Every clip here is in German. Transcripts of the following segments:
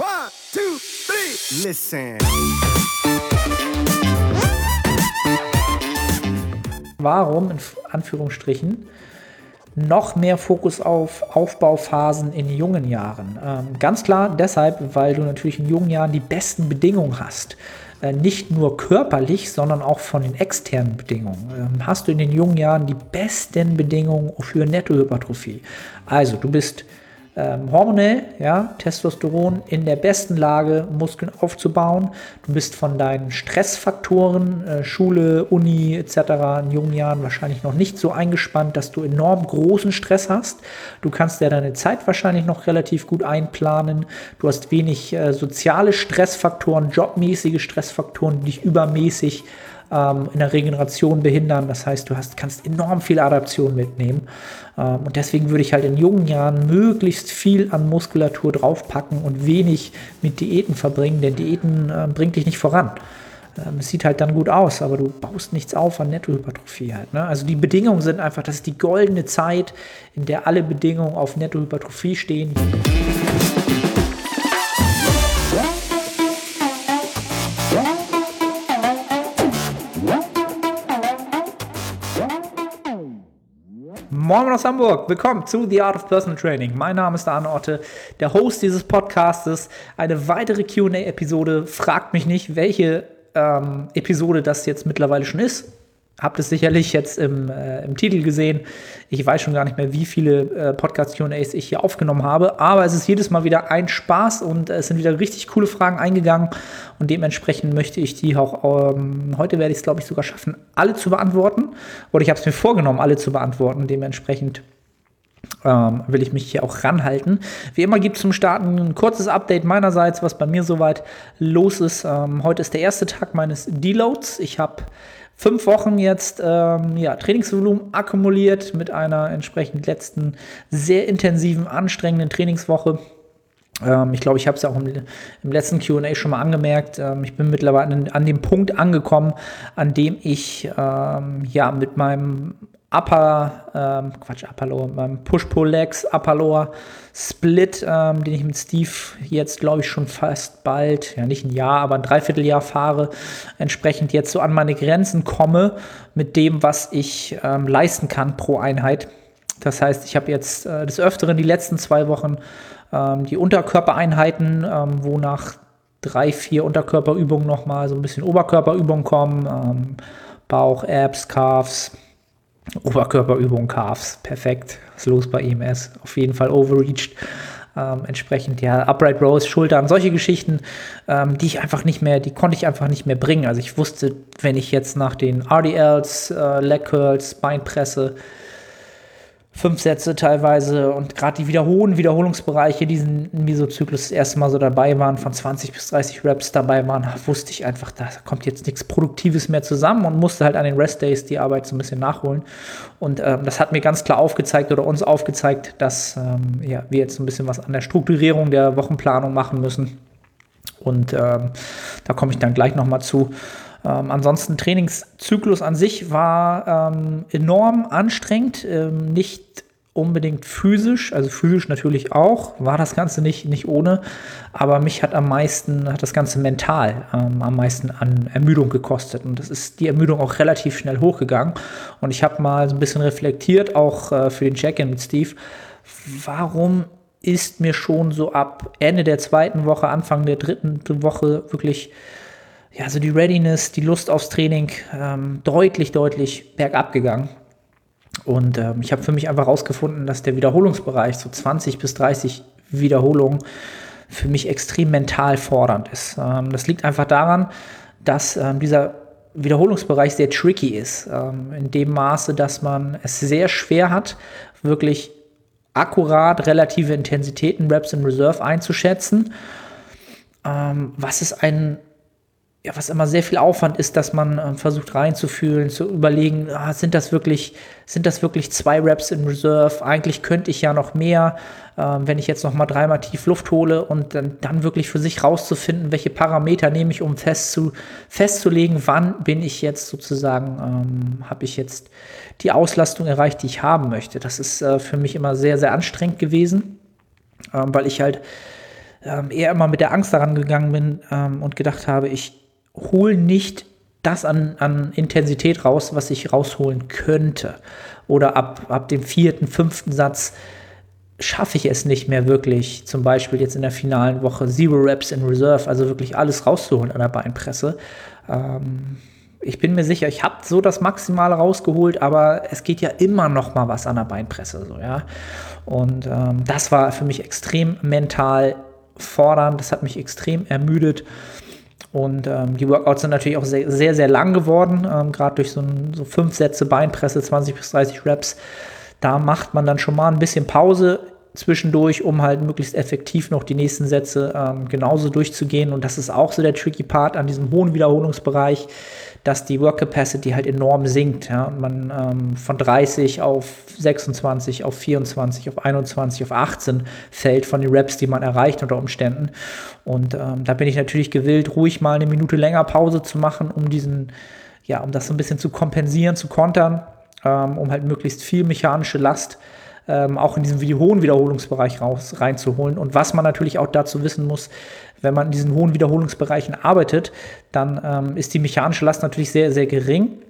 One, two, three. Listen. Warum, in Anführungsstrichen, noch mehr Fokus auf Aufbauphasen in jungen Jahren? Ähm, ganz klar deshalb, weil du natürlich in jungen Jahren die besten Bedingungen hast. Äh, nicht nur körperlich, sondern auch von den externen Bedingungen. Ähm, hast du in den jungen Jahren die besten Bedingungen für Nettohypertrophie. Also du bist ähm, hormonell, ja, Testosteron in der besten Lage, Muskeln aufzubauen. Du bist von deinen Stressfaktoren, äh, Schule, Uni etc. in jungen Jahren wahrscheinlich noch nicht so eingespannt, dass du enorm großen Stress hast. Du kannst ja deine Zeit wahrscheinlich noch relativ gut einplanen. Du hast wenig äh, soziale Stressfaktoren, jobmäßige Stressfaktoren, die dich übermäßig ähm, in der Regeneration behindern. Das heißt, du hast, kannst enorm viel Adaption mitnehmen. Ähm, und deswegen würde ich halt in jungen Jahren möglichst viel an Muskulatur draufpacken und wenig mit Diäten verbringen, denn Diäten äh, bringt dich nicht voran. Ähm, es sieht halt dann gut aus, aber du baust nichts auf an Nettohypertrophie halt. Ne? Also die Bedingungen sind einfach, das ist die goldene Zeit, in der alle Bedingungen auf Nettohypertrophie stehen. Moin aus Hamburg, willkommen zu The Art of Personal Training. Mein Name ist Arne Otte, der Host dieses Podcastes. Eine weitere QA-Episode. Fragt mich nicht, welche ähm, Episode das jetzt mittlerweile schon ist habt es sicherlich jetzt im, äh, im, Titel gesehen. Ich weiß schon gar nicht mehr, wie viele äh, Podcast-QAs ich hier aufgenommen habe, aber es ist jedes Mal wieder ein Spaß und es sind wieder richtig coole Fragen eingegangen und dementsprechend möchte ich die auch, ähm, heute werde ich es glaube ich sogar schaffen, alle zu beantworten oder ich habe es mir vorgenommen, alle zu beantworten. Dementsprechend ähm, will ich mich hier auch ranhalten. Wie immer gibt es zum Starten ein kurzes Update meinerseits, was bei mir soweit los ist. Ähm, heute ist der erste Tag meines Deloads. Ich habe fünf Wochen jetzt ähm, ja, Trainingsvolumen akkumuliert mit einer entsprechend letzten sehr intensiven, anstrengenden Trainingswoche. Ähm, ich glaube, ich habe es ja auch im, im letzten QA schon mal angemerkt. Ähm, ich bin mittlerweile an, an, dem Punkt angekommen, an dem ich ähm, ja mit meinem Upper, ähm, Quatsch, Upper Lower, beim Push-Pull-Legs, Upper Lower Split, ähm, den ich mit Steve jetzt, glaube ich, schon fast bald, ja nicht ein Jahr, aber ein Dreivierteljahr fahre, entsprechend jetzt so an meine Grenzen komme mit dem, was ich ähm, leisten kann pro Einheit. Das heißt, ich habe jetzt äh, des Öfteren die letzten zwei Wochen ähm, die Unterkörpereinheiten, ähm, wo nach drei, vier Unterkörperübungen nochmal so ein bisschen Oberkörperübungen kommen, ähm, Bauch, Abs, Calves, Oberkörperübung, Calves, perfekt. Was ist los bei EMS? Auf jeden Fall overreached. Ähm, entsprechend, ja, Upright Rows, Schultern, solche Geschichten, ähm, die ich einfach nicht mehr, die konnte ich einfach nicht mehr bringen. Also ich wusste, wenn ich jetzt nach den RDLs, äh, Leg Curls, Beinpresse, fünf Sätze teilweise und gerade die wiederholen Wiederholungsbereiche, die diesen Mesozyklus das erste Mal so dabei waren, von 20 bis 30 Reps dabei waren, wusste ich einfach, da kommt jetzt nichts Produktives mehr zusammen und musste halt an den Rest Days die Arbeit so ein bisschen nachholen. Und ähm, das hat mir ganz klar aufgezeigt oder uns aufgezeigt, dass ähm, ja, wir jetzt ein bisschen was an der Strukturierung der Wochenplanung machen müssen. Und ähm, da komme ich dann gleich nochmal zu. Ähm, ansonsten Trainingszyklus an sich war ähm, enorm anstrengend, ähm, nicht unbedingt physisch, also physisch natürlich auch, war das Ganze nicht, nicht ohne, aber mich hat am meisten, hat das Ganze mental ähm, am meisten an Ermüdung gekostet und das ist die Ermüdung auch relativ schnell hochgegangen und ich habe mal so ein bisschen reflektiert, auch äh, für den Check-in mit Steve, warum ist mir schon so ab Ende der zweiten Woche, Anfang der dritten Woche wirklich ja, also die Readiness, die Lust aufs Training ähm, deutlich, deutlich bergab gegangen. Und ähm, ich habe für mich einfach herausgefunden, dass der Wiederholungsbereich, so 20 bis 30 Wiederholungen, für mich extrem mental fordernd ist. Ähm, das liegt einfach daran, dass ähm, dieser Wiederholungsbereich sehr tricky ist. Ähm, in dem Maße, dass man es sehr schwer hat, wirklich akkurat relative Intensitäten, Reps in Reserve einzuschätzen. Ähm, was ist ein ja, was immer sehr viel Aufwand ist, dass man äh, versucht reinzufühlen, zu überlegen, ah, sind das wirklich, sind das wirklich zwei Reps in Reserve? Eigentlich könnte ich ja noch mehr, äh, wenn ich jetzt noch mal dreimal tief Luft hole und dann, dann wirklich für sich rauszufinden, welche Parameter nehme ich, um fest zu, festzulegen, wann bin ich jetzt sozusagen, ähm, habe ich jetzt die Auslastung erreicht, die ich haben möchte. Das ist äh, für mich immer sehr, sehr anstrengend gewesen, äh, weil ich halt ähm, eher immer mit der Angst daran gegangen bin ähm, und gedacht habe, ich hole nicht das an, an Intensität raus, was ich rausholen könnte. Oder ab, ab dem vierten, fünften Satz schaffe ich es nicht mehr wirklich, zum Beispiel jetzt in der finalen Woche Zero Reps in Reserve, also wirklich alles rauszuholen an der Beinpresse. Ähm, ich bin mir sicher, ich habe so das Maximale rausgeholt, aber es geht ja immer noch mal was an der Beinpresse, so ja. Und ähm, das war für mich extrem mental fordernd, das hat mich extrem ermüdet. Und ähm, die Workouts sind natürlich auch sehr, sehr, sehr lang geworden, ähm, gerade durch so, ein, so fünf Sätze Beinpresse, 20 bis 30 Reps. Da macht man dann schon mal ein bisschen Pause zwischendurch, um halt möglichst effektiv noch die nächsten Sätze ähm, genauso durchzugehen. Und das ist auch so der tricky Part an diesem hohen Wiederholungsbereich dass die Work Capacity halt enorm sinkt. Ja? Man ähm, von 30 auf 26, auf 24, auf 21, auf 18 fällt von den Reps, die man erreicht unter Umständen. Und ähm, da bin ich natürlich gewillt, ruhig mal eine Minute länger Pause zu machen, um diesen, ja, um das so ein bisschen zu kompensieren, zu kontern, ähm, um halt möglichst viel mechanische Last ähm, auch in diesem hohen Wiederholungsbereich raus, reinzuholen. Und was man natürlich auch dazu wissen muss, wenn man in diesen hohen Wiederholungsbereichen arbeitet, dann ähm, ist die mechanische Last natürlich sehr, sehr gering.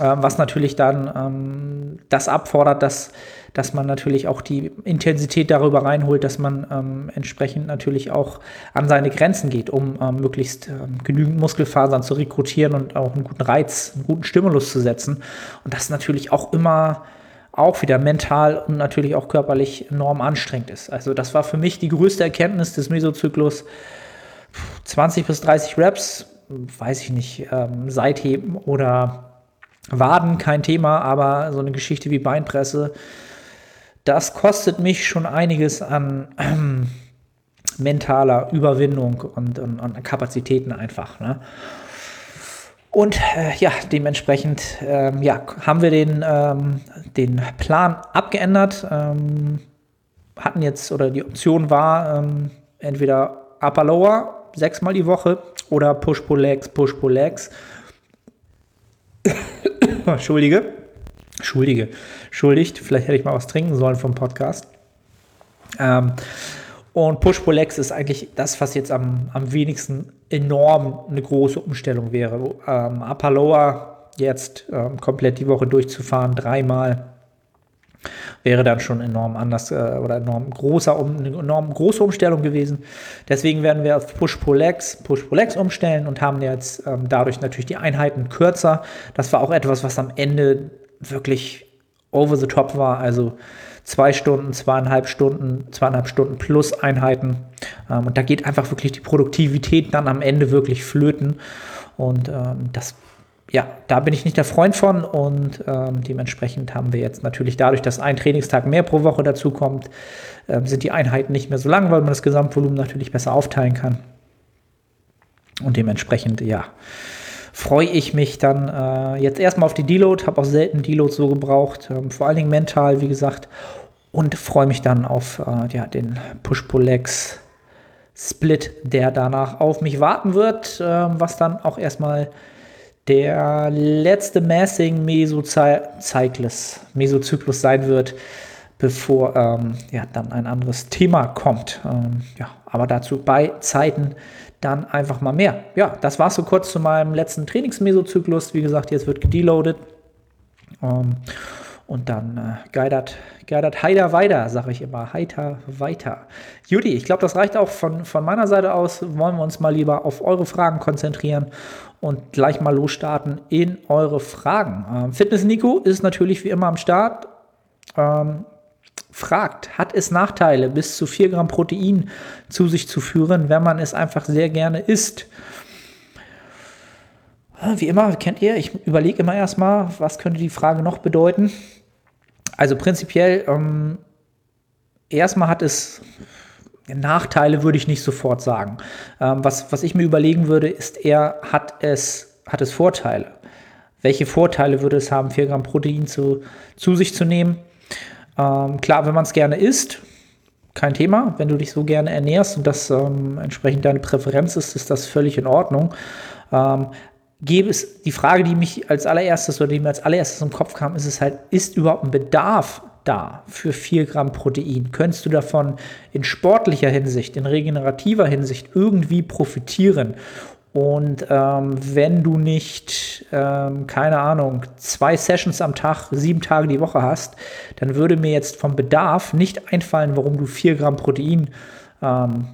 Ähm, was natürlich dann ähm, das abfordert, dass, dass man natürlich auch die Intensität darüber reinholt, dass man ähm, entsprechend natürlich auch an seine Grenzen geht, um ähm, möglichst genügend Muskelfasern zu rekrutieren und auch einen guten Reiz, einen guten Stimulus zu setzen. Und das natürlich auch immer auch wieder mental und natürlich auch körperlich enorm anstrengend ist. Also das war für mich die größte Erkenntnis des Mesozyklus. 20 bis 30 Reps, weiß ich nicht, ähm, Seitheben oder Waden, kein Thema, aber so eine Geschichte wie Beinpresse, das kostet mich schon einiges an äh, mentaler Überwindung und, und, und Kapazitäten einfach. Ne? Und äh, ja, dementsprechend ähm, ja, haben wir den, ähm, den Plan abgeändert. Ähm, hatten jetzt, oder die Option war, ähm, entweder Upper Lower sechsmal die Woche oder Push Pull Legs, Push Pull Legs. Entschuldige. Entschuldige. Schuldigt. Vielleicht hätte ich mal was trinken sollen vom Podcast. Ähm, und Push-Pull-Legs ist eigentlich das, was jetzt am, am wenigsten enorm eine große Umstellung wäre. Ähm, Upper Lower jetzt ähm, komplett die Woche durchzufahren, dreimal, wäre dann schon enorm anders äh, oder enorm großer, um, eine enorm große Umstellung gewesen. Deswegen werden wir auf Push-Pull-Legs, Push-Pull-Legs umstellen und haben jetzt ähm, dadurch natürlich die Einheiten kürzer. Das war auch etwas, was am Ende wirklich over the top war. Also zwei Stunden, zweieinhalb Stunden, zweieinhalb Stunden plus Einheiten. Ähm, und da geht einfach wirklich die Produktivität dann am Ende wirklich flöten. Und ähm, das, ja, da bin ich nicht der Freund von. Und ähm, dementsprechend haben wir jetzt natürlich dadurch, dass ein Trainingstag mehr pro Woche dazu kommt, ähm, sind die Einheiten nicht mehr so lang, weil man das Gesamtvolumen natürlich besser aufteilen kann. Und dementsprechend, ja, freue ich mich dann äh, jetzt erstmal auf die Deload, habe auch selten Deload so gebraucht, ähm, vor allen Dingen mental, wie gesagt, und freue mich dann auf äh, ja, den Push-Pull-Legs Split, der danach auf mich warten wird, äh, was dann auch erstmal der letzte Massing Mesozyklus, Mesozyklus sein wird, bevor ähm, ja, dann ein anderes Thema kommt. Ähm, ja, aber dazu bei Zeiten dann einfach mal mehr. Ja, das war so kurz zu meinem letzten Trainingsmesozyklus. Wie gesagt, jetzt wird gedeloadet. Ähm, und dann äh, geidert, geidert heiter weiter, sage ich immer. Heiter weiter. Judy, ich glaube, das reicht auch von, von meiner Seite aus. Wollen wir uns mal lieber auf eure Fragen konzentrieren und gleich mal losstarten in eure Fragen. Ähm, Fitness Nico ist natürlich wie immer am Start. Ähm, fragt, hat es Nachteile, bis zu 4 Gramm Protein zu sich zu führen, wenn man es einfach sehr gerne isst? Wie immer, kennt ihr, ich überlege immer erstmal, was könnte die Frage noch bedeuten. Also prinzipiell, ähm, erstmal hat es Nachteile, würde ich nicht sofort sagen. Ähm, was, was ich mir überlegen würde, ist eher, hat es, hat es Vorteile? Welche Vorteile würde es haben, 4 Gramm Protein zu, zu sich zu nehmen? Ähm, klar, wenn man es gerne isst, kein Thema. Wenn du dich so gerne ernährst und das ähm, entsprechend deine Präferenz ist, ist das völlig in Ordnung. Ähm, gäbe es die Frage, die mich als allererstes oder die mir als allererstes im Kopf kam, ist es halt, ist überhaupt ein Bedarf da für 4 Gramm Protein? Könntest du davon in sportlicher Hinsicht, in regenerativer Hinsicht irgendwie profitieren? Und ähm, wenn du nicht, ähm, keine Ahnung, zwei Sessions am Tag, sieben Tage die Woche hast, dann würde mir jetzt vom Bedarf nicht einfallen, warum du 4 Gramm Protein ähm,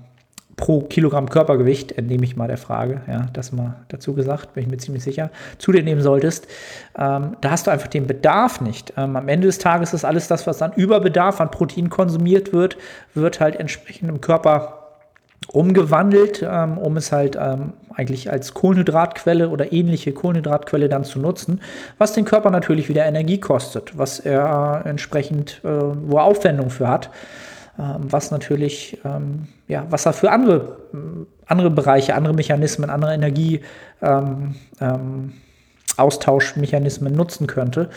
pro Kilogramm Körpergewicht, entnehme ich mal der Frage, ja, das mal dazu gesagt, bin ich mir ziemlich sicher, zu dir nehmen solltest. Ähm, da hast du einfach den Bedarf nicht. Ähm, am Ende des Tages ist alles das, was an Überbedarf an Protein konsumiert wird, wird halt entsprechend im Körper umgewandelt, ähm, um es halt ähm, eigentlich als Kohlenhydratquelle oder ähnliche Kohlenhydratquelle dann zu nutzen, was den Körper natürlich wieder Energie kostet, was er entsprechend, äh, wo er Aufwendung für hat, ähm, was natürlich, ähm, ja, was er für andere, andere Bereiche, andere Mechanismen, andere Energie ähm, ähm, Austauschmechanismen nutzen könnte.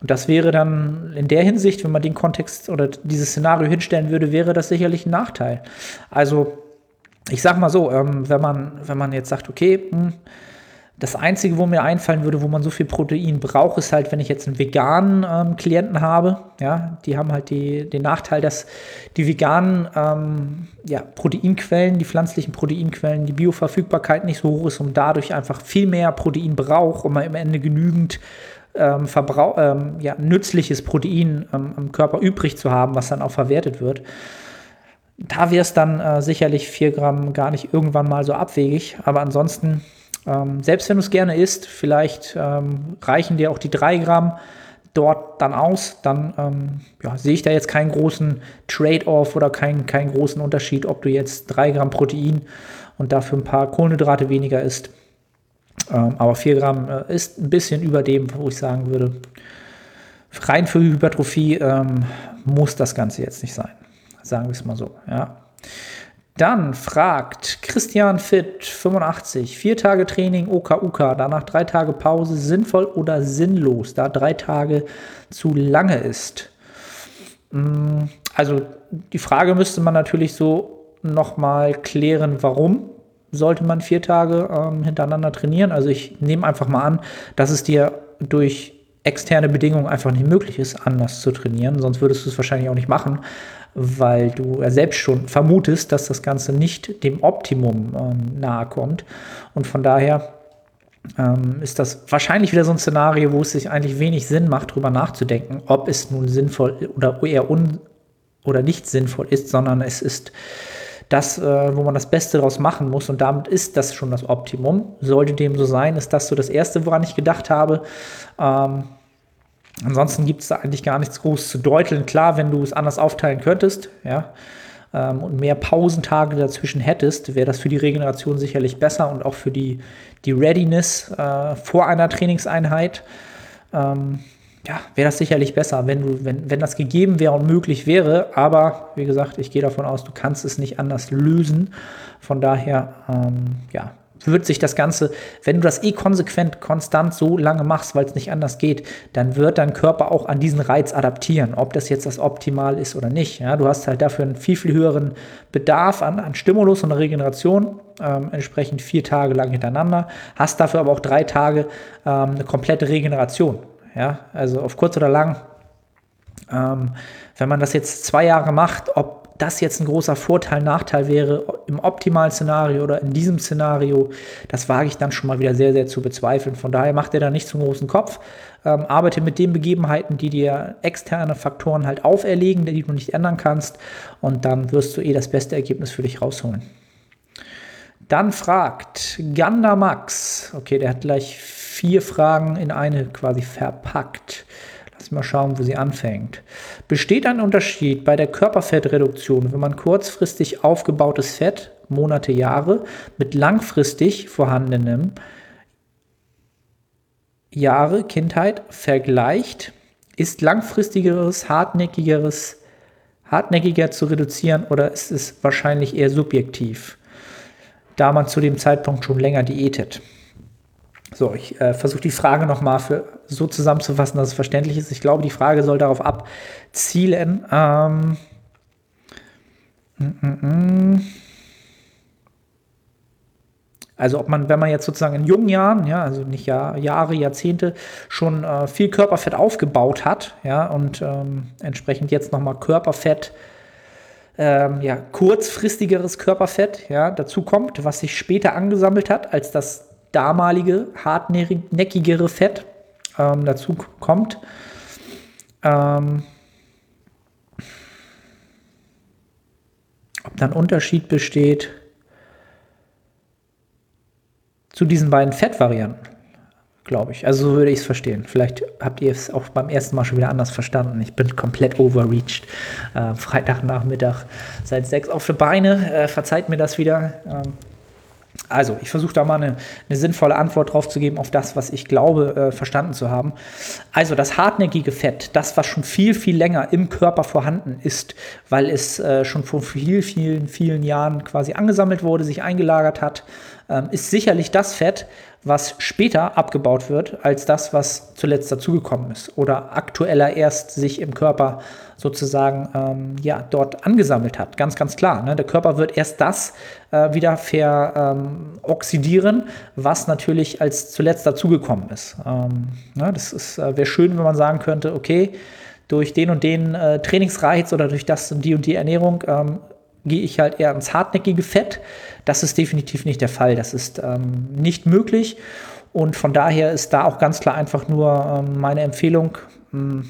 Und das wäre dann in der Hinsicht, wenn man den Kontext oder dieses Szenario hinstellen würde, wäre das sicherlich ein Nachteil. Also ich sag mal so, ähm, wenn, man, wenn man jetzt sagt, okay, mh, hm, das Einzige, wo mir einfallen würde, wo man so viel Protein braucht, ist halt, wenn ich jetzt einen veganen ähm, Klienten habe. Ja, die haben halt die, den Nachteil, dass die veganen ähm, ja, Proteinquellen, die pflanzlichen Proteinquellen, die Bioverfügbarkeit nicht so hoch ist und dadurch einfach viel mehr Protein braucht, um am Ende genügend ähm, ähm, ja, nützliches Protein ähm, im Körper übrig zu haben, was dann auch verwertet wird da wäre es dann äh, sicherlich 4 Gramm gar nicht irgendwann mal so abwegig. Aber ansonsten, ähm, selbst wenn du es gerne isst, vielleicht ähm, reichen dir auch die 3 Gramm dort dann aus. Dann ähm, ja, sehe ich da jetzt keinen großen Trade-off oder keinen, keinen großen Unterschied, ob du jetzt 3 Gramm Protein und dafür ein paar Kohlenhydrate weniger isst. Ähm, aber 4 Gramm äh, ist ein bisschen über dem, wo ich sagen würde, rein für Hypertrophie ähm, muss das Ganze jetzt nicht sein. Sagen wir es mal so, ja. Dann fragt Christian Fit 85, vier Tage Training OKUK, danach drei Tage Pause, sinnvoll oder sinnlos, da drei Tage zu lange ist. Mm, also die Frage müsste man natürlich so nochmal klären, warum sollte man vier Tage ähm, hintereinander trainieren. Also ich nehme einfach mal an, dass es dir durch externe Bedingungen einfach nicht möglich ist, anders zu trainieren. Sonst würdest du es wahrscheinlich auch nicht machen weil du selbst schon vermutest, dass das Ganze nicht dem Optimum ähm, nahe kommt. Und von daher ähm, ist das wahrscheinlich wieder so ein Szenario, wo es sich eigentlich wenig Sinn macht, darüber nachzudenken, ob es nun sinnvoll oder eher un oder nicht sinnvoll ist, sondern es ist das, äh, wo man das Beste daraus machen muss. Und damit ist das schon das Optimum. Sollte dem so sein, ist das so das Erste, woran ich gedacht habe. Ähm, Ansonsten gibt es da eigentlich gar nichts groß zu deuteln. Klar, wenn du es anders aufteilen könntest, ja, ähm, und mehr Pausentage dazwischen hättest, wäre das für die Regeneration sicherlich besser und auch für die, die Readiness äh, vor einer Trainingseinheit. Ähm, ja, wäre das sicherlich besser, wenn, du, wenn, wenn das gegeben wäre und möglich wäre. Aber wie gesagt, ich gehe davon aus, du kannst es nicht anders lösen. Von daher, ähm, ja, wird sich das Ganze, wenn du das eh konsequent, konstant so lange machst, weil es nicht anders geht, dann wird dein Körper auch an diesen Reiz adaptieren, ob das jetzt das Optimal ist oder nicht. Ja, du hast halt dafür einen viel, viel höheren Bedarf an, an Stimulus und Regeneration, ähm, entsprechend vier Tage lang hintereinander, hast dafür aber auch drei Tage ähm, eine komplette Regeneration. Ja, also auf kurz oder lang. Ähm, wenn man das jetzt zwei Jahre macht, ob das jetzt ein großer Vorteil, Nachteil wäre im optimalen Szenario oder in diesem Szenario, das wage ich dann schon mal wieder sehr, sehr zu bezweifeln. Von daher macht er da nicht zum großen Kopf. Ähm, arbeite mit den Begebenheiten, die dir externe Faktoren halt auferlegen, die du nicht ändern kannst. Und dann wirst du eh das beste Ergebnis für dich rausholen. Dann fragt Ganda Max, okay, der hat gleich vier Fragen in eine quasi verpackt. Mal schauen, wo sie anfängt. Besteht ein Unterschied bei der Körperfettreduktion, wenn man kurzfristig aufgebautes Fett, Monate, Jahre, mit langfristig vorhandenem Jahre, Kindheit vergleicht? Ist langfristigeres, hartnäckigeres, hartnäckiger zu reduzieren oder ist es wahrscheinlich eher subjektiv, da man zu dem Zeitpunkt schon länger diätet? So, ich äh, versuche die Frage nochmal so zusammenzufassen, dass es verständlich ist. Ich glaube, die Frage soll darauf abzielen. Ähm, mm, mm, mm. Also ob man, wenn man jetzt sozusagen in jungen Jahren, ja, also nicht Jahr, Jahre, Jahrzehnte, schon äh, viel Körperfett aufgebaut hat, ja, und ähm, entsprechend jetzt nochmal Körperfett, ähm, ja, kurzfristigeres Körperfett, ja, dazu kommt, was sich später angesammelt hat, als das damalige hartnäckigere Fett ähm, dazu kommt. Ähm, ob da ein Unterschied besteht zu diesen beiden Fettvarianten, glaube ich. Also so würde ich es verstehen. Vielleicht habt ihr es auch beim ersten Mal schon wieder anders verstanden. Ich bin komplett overreached. Äh, Freitagnachmittag seit sechs auf die Beine. Äh, verzeiht mir das wieder. Ähm, also, ich versuche da mal eine, eine, sinnvolle Antwort drauf zu geben auf das, was ich glaube, äh, verstanden zu haben. Also, das hartnäckige Fett, das, was schon viel, viel länger im Körper vorhanden ist, weil es äh, schon vor vielen, vielen, vielen Jahren quasi angesammelt wurde, sich eingelagert hat, ähm, ist sicherlich das Fett, was später abgebaut wird, als das, was zuletzt dazugekommen ist oder aktueller erst sich im Körper sozusagen ähm, ja, dort angesammelt hat. Ganz, ganz klar. Ne? Der Körper wird erst das äh, wieder veroxidieren, ähm, was natürlich als zuletzt dazugekommen ist. Ähm, ne? Das äh, wäre schön, wenn man sagen könnte, okay, durch den und den äh, Trainingsreiz oder durch das und die und die Ernährung ähm, gehe ich halt eher ins hartnäckige Fett. Das ist definitiv nicht der Fall. Das ist ähm, nicht möglich. Und von daher ist da auch ganz klar einfach nur ähm, meine Empfehlung, mh, hm,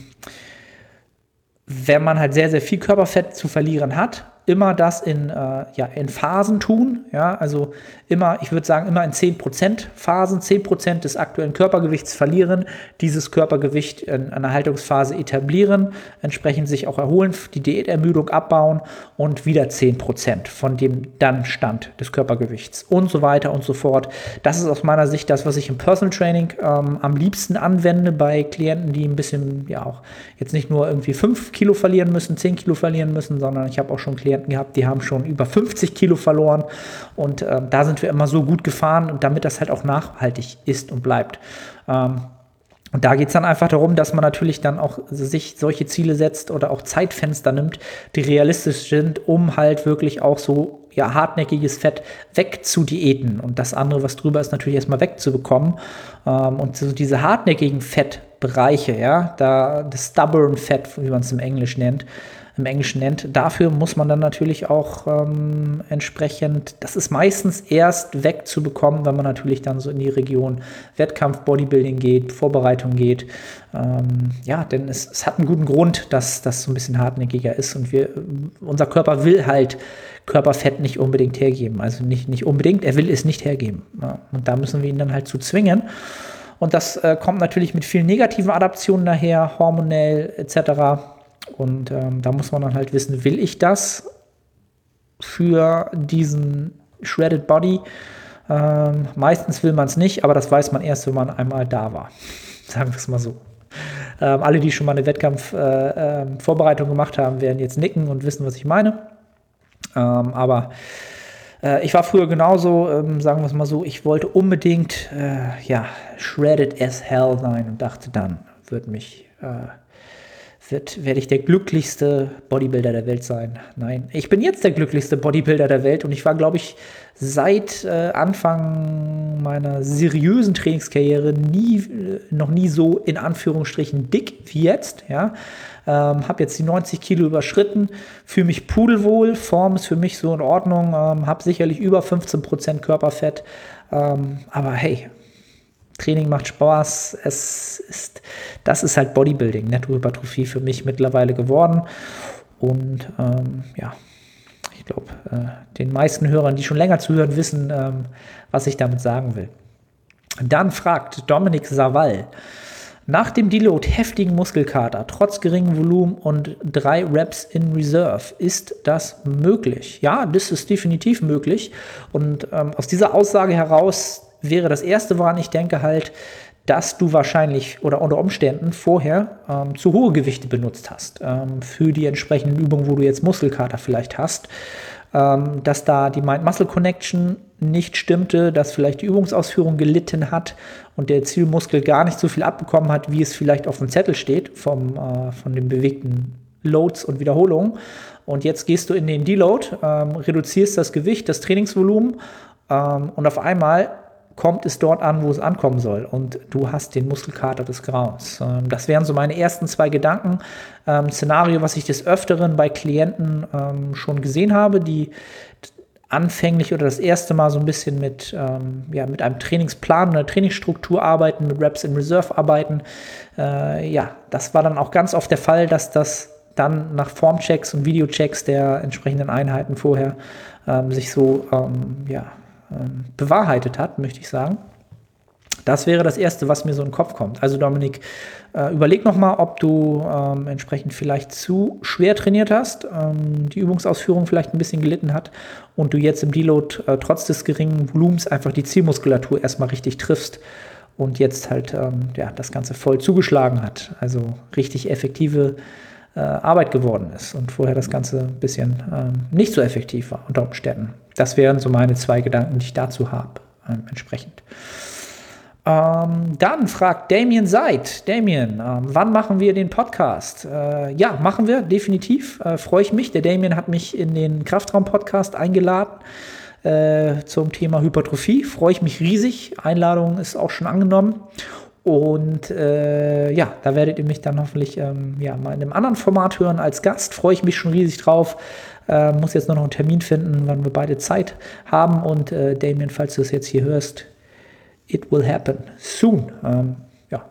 wenn man halt sehr, sehr viel Körperfett zu verlieren hat, immer das in, äh, ja, in Phasen tun. Ja, also immer, ich würde sagen, immer in 10% Phasen, 10% des aktuellen Körpergewichts verlieren, dieses Körpergewicht in einer Haltungsphase etablieren, entsprechend sich auch erholen, die Diätermüdung abbauen und wieder 10% von dem dann Stand des Körpergewichts und so weiter und so fort. Das ist aus meiner Sicht das, was ich im Personal Training ähm, am liebsten anwende bei Klienten, die ein bisschen, ja auch jetzt nicht nur irgendwie 5 Kilo verlieren müssen, 10 Kilo verlieren müssen, sondern ich habe auch schon Klienten gehabt, die haben schon über 50 Kilo verloren und äh, da sind wir immer so gut gefahren und damit das halt auch nachhaltig ist und bleibt. Ähm, und da geht es dann einfach darum, dass man natürlich dann auch sich solche Ziele setzt oder auch Zeitfenster nimmt, die realistisch sind, um halt wirklich auch so ja, hartnäckiges Fett wegzudiäten. Und das andere, was drüber ist, natürlich erstmal wegzubekommen. Ähm, und so diese hartnäckigen Fettbereiche, ja, da das Stubborn Fett, wie man es im Englisch nennt, im nennt. Dafür muss man dann natürlich auch ähm, entsprechend, das ist meistens erst wegzubekommen, wenn man natürlich dann so in die Region Wettkampf, Bodybuilding geht, Vorbereitung geht. Ähm, ja, denn es, es, hat einen guten Grund, dass das so ein bisschen hartnäckiger ist und wir, unser Körper will halt Körperfett nicht unbedingt hergeben. Also nicht, nicht unbedingt, er will es nicht hergeben. Ja, und da müssen wir ihn dann halt zu zwingen. Und das äh, kommt natürlich mit vielen negativen Adaptionen daher, hormonell etc. Und ähm, da muss man dann halt wissen, will ich das für diesen Shredded Body? Ähm, meistens will man es nicht, aber das weiß man erst, wenn man einmal da war. Sagen wir es mal so. Ähm, alle, die schon mal eine Wettkampfvorbereitung äh, äh, gemacht haben, werden jetzt nicken und wissen, was ich meine. Ähm, aber äh, ich war früher genauso, ähm, sagen wir es mal so, ich wollte unbedingt äh, ja, shredded as hell sein und dachte dann, wird mich äh, wird, werde ich der glücklichste Bodybuilder der Welt sein. Nein, ich bin jetzt der glücklichste Bodybuilder der Welt und ich war, glaube ich, seit äh, Anfang meiner seriösen Trainingskarriere nie, äh, noch nie so in Anführungsstrichen dick wie jetzt. Ja, ähm, habe jetzt die 90 Kilo überschritten, fühle mich pudelwohl, Form ist für mich so in Ordnung, ähm, habe sicherlich über 15 Prozent Körperfett, ähm, aber hey, Training macht Spaß. Es ist, das ist halt Bodybuilding, Nettohypertrophie für mich mittlerweile geworden. Und ähm, ja, ich glaube, äh, den meisten Hörern, die schon länger zuhören, wissen, ähm, was ich damit sagen will. Dann fragt Dominik Savall. Nach dem Deload heftigen Muskelkater, trotz geringem Volumen und drei Reps in Reserve, ist das möglich? Ja, das ist definitiv möglich. Und ähm, aus dieser Aussage heraus wäre das erste, woran ich denke, halt, dass du wahrscheinlich oder unter Umständen vorher ähm, zu hohe Gewichte benutzt hast ähm, für die entsprechenden Übungen, wo du jetzt Muskelkater vielleicht hast. Ähm, dass da die Mind-Muscle-Connection nicht stimmte, dass vielleicht die Übungsausführung gelitten hat und der Zielmuskel gar nicht so viel abbekommen hat, wie es vielleicht auf dem Zettel steht vom, äh, von den bewegten Loads und Wiederholungen. Und jetzt gehst du in den Deload, ähm, reduzierst das Gewicht, das Trainingsvolumen Ähm, und auf einmal kommt es dort an, wo es ankommen soll. Und du hast den Muskelkater des Grauens. Ähm, das wären so meine ersten zwei Gedanken. Ähm, Szenario, was ich des Öfteren bei Klienten ähm, schon gesehen habe, die anfänglich oder das erste Mal so ein bisschen mit, ähm, ja, mit einem Trainingsplan, einer Trainingsstruktur arbeiten, mit Reps in Reserve arbeiten. Äh, ja, das war dann auch ganz oft der Fall, dass das dann nach Formchecks und Videochecks der entsprechenden Einheiten vorher ähm, sich so ähm, ja, ähm, bewahrheitet hat, möchte ich sagen. Das wäre das Erste, was mir so in den Kopf kommt. Also Dominik, äh, überleg nochmal, ob du ähm, entsprechend vielleicht zu schwer trainiert hast, ähm, die Übungsausführung vielleicht ein bisschen gelitten hat und du jetzt im Deload äh, trotz des geringen Volumens einfach die Zielmuskulatur erstmal richtig triffst und jetzt halt ähm, ja, das Ganze voll zugeschlagen hat. Also richtig effektive äh, Arbeit geworden ist und vorher das Ganze ein bisschen ähm, nicht so effektiv war unter Umständen. Das wären so meine zwei Gedanken, die ich dazu habe, ähm, entsprechend. Ähm, dann fragt Damien Seid, Damien, ähm, wann machen wir den Podcast? Äh, ja, machen wir, definitiv. Äh, Freue ich mich. Der Damien hat mich in den Kraftraum-Podcast eingeladen äh, zum Thema Hypertrophie. Freue ich mich riesig. Einladung ist auch schon angenommen. Und äh, ja, da werdet ihr mich dann hoffentlich ähm, ja, mal in einem anderen Format hören als Gast. Freue ich mich schon riesig drauf. Äh, muss jetzt nur noch einen Termin finden, wann wir beide Zeit haben. Und äh, Damien, falls du es jetzt hier hörst, it will happen soon. Ähm, ja,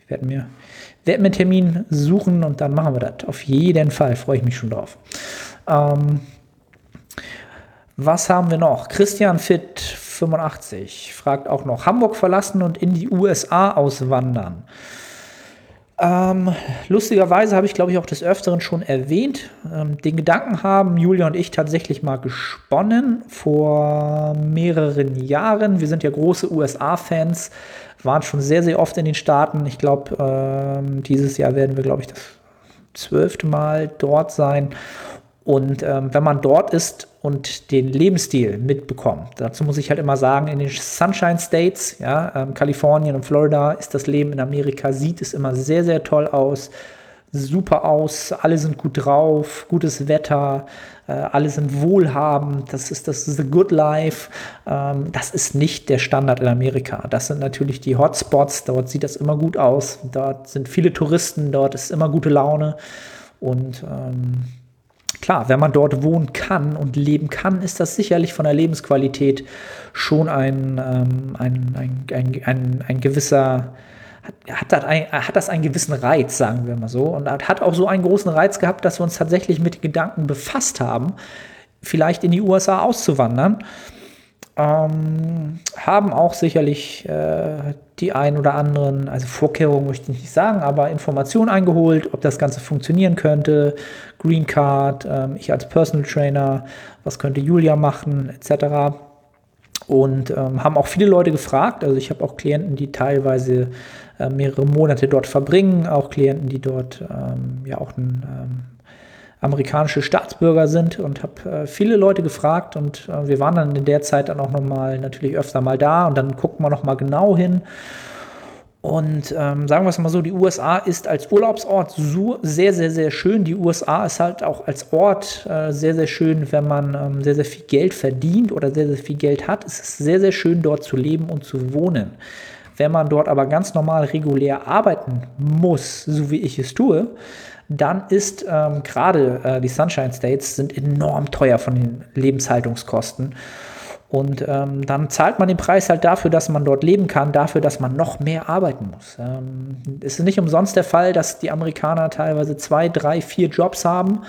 ich werde mir, werd mir einen Termin suchen und dann machen wir das. Auf jeden Fall freue ich mich schon drauf. Ähm, was haben wir noch? Christian Fit 85 fragt auch noch: Hamburg verlassen und in die USA auswandern. Ähm, lustigerweise habe ich, glaube ich, auch des Öfteren schon erwähnt. Ähm, den Gedanken haben Julia und ich tatsächlich mal gesponnen vor mehreren Jahren. Wir sind ja große USA-Fans, waren schon sehr, sehr oft in den Staaten. Ich glaube, ähm, dieses Jahr werden wir, glaube ich, das zwölfte Mal dort sein. Und ähm, wenn man dort ist und den Lebensstil mitbekommt, dazu muss ich halt immer sagen, in den Sunshine States, ja, ähm, Kalifornien und Florida, ist das Leben in Amerika, sieht es immer sehr, sehr toll aus, super aus, alle sind gut drauf, gutes Wetter, äh, alle sind wohlhabend, das ist das The Good Life. Ähm, das ist nicht der Standard in Amerika. Das sind natürlich die Hotspots, dort sieht das immer gut aus, dort sind viele Touristen, dort ist immer gute Laune und ähm, klar, wenn man dort wohnen kann und leben kann, ist das sicherlich von der Lebensqualität schon ein, ähm, ein, ein, ein, ein, ein gewisser, hat, das ein, hat das einen gewissen Reiz, sagen wir mal so. Und hat auch so einen großen Reiz gehabt, dass wir uns tatsächlich mit Gedanken befasst haben, vielleicht in die USA auszuwandern ähm, haben auch sicherlich äh, die ein oder anderen, also Vorkehrungen möchte ich nicht sagen, aber Informationen eingeholt, ob das Ganze funktionieren könnte. Green Card, ähm, ich als Personal Trainer, was könnte Julia machen, etc. Und ähm, haben auch viele Leute gefragt. Also ich habe auch Klienten, die teilweise äh, mehrere Monate dort verbringen, auch Klienten, die dort ähm, ja auch ein ähm, amerikanische Staatsbürger sind und habe äh, viele Leute gefragt und äh, wir waren dann in der Zeit dann auch noch mal natürlich öfter mal da und dann gucken wir noch mal genau hin und ähm, sagen wir es mal so, die USA ist als Urlaubsort so sehr, sehr, sehr schön. Die USA ist halt auch als Ort äh, sehr, sehr schön, wenn man ähm, sehr, sehr viel Geld verdient oder sehr, sehr viel Geld hat. Es ist sehr, sehr schön, dort zu leben und zu wohnen. Wenn man dort aber ganz normal regulär arbeiten muss, so wie ich es tue, dann ist ähm, gerade äh, die Sunshine States sind enorm teuer von den Lebenshaltungskosten. Und ähm, dann zahlt man den Preis halt dafür, dass man dort leben kann, dafür, dass man noch mehr arbeiten muss. Ähm, es ist nicht umsonst der Fall, dass die Amerikaner teilweise zwei, drei, vier Jobs haben,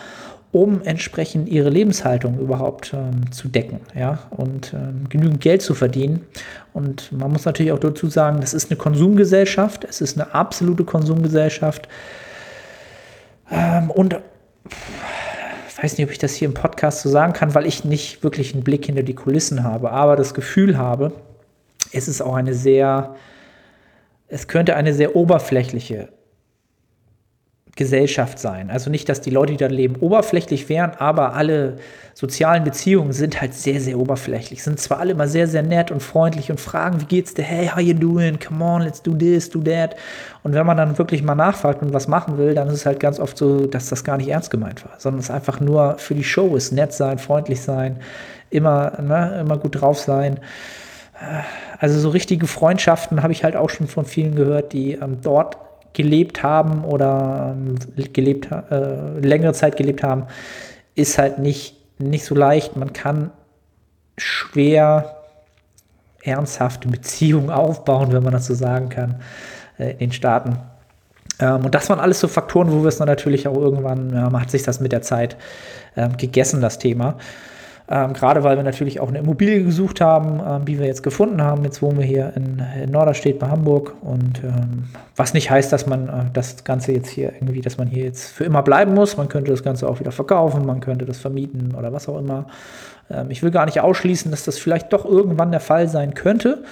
um entsprechend ihre Lebenshaltung überhaupt ähm, zu decken ja? und ähm, genügend Geld zu verdienen. Und man muss natürlich auch dazu sagen, das ist eine Konsumgesellschaft, es ist eine absolute Konsumgesellschaft. Ähm, und ich weiß nicht, ob ich das hier im Podcast so sagen kann, weil ich nicht wirklich einen Blick hinter die Kulissen habe, aber das Gefühl habe, es ist auch eine sehr, es könnte eine sehr oberflächliche Gesellschaft sein. Also nicht, dass die Leute, die da leben, oberflächlich wären, aber alle sozialen Beziehungen sind halt sehr, sehr oberflächlich. Sind zwar alle immer sehr, sehr nett und freundlich und fragen, wie geht's dir? Hey, how you doing? Come on, let's do this, do that. Und wenn man dann wirklich mal nachfragt und was machen will, dann ist es halt ganz oft so, dass das gar nicht ernst gemeint war, sondern es einfach nur für die Show ist. Nett sein, freundlich sein, immer, ne, immer gut drauf sein. Also so richtige Freundschaften habe ich halt auch schon von vielen gehört, die ähm, dort gelebt haben oder ähm, gelebt, äh, längere Zeit gelebt haben, ist halt nicht, nicht so leicht. Man kann schwer ernsthafte Beziehungen aufbauen, wenn man das so sagen kann, äh, in den Staaten. Ähm, und das waren alles so Faktoren, wo wir es dann natürlich auch irgendwann, ja, hat sich das mit der Zeit ähm, gegessen, das Thema. Ähm, gerade weil wir natürlich auch eine Immobilie gesucht haben, ähm, wie wir jetzt gefunden haben. Jetzt wohnen wir hier in, in Norderstedt bei Hamburg. Und ähm, was nicht heißt, dass man äh, das Ganze jetzt hier irgendwie, dass man hier jetzt für immer bleiben muss. Man könnte das Ganze auch wieder verkaufen, man könnte das vermieten oder was auch immer. Ähm, ich will gar nicht ausschließen, dass das vielleicht doch irgendwann der Fall sein könnte.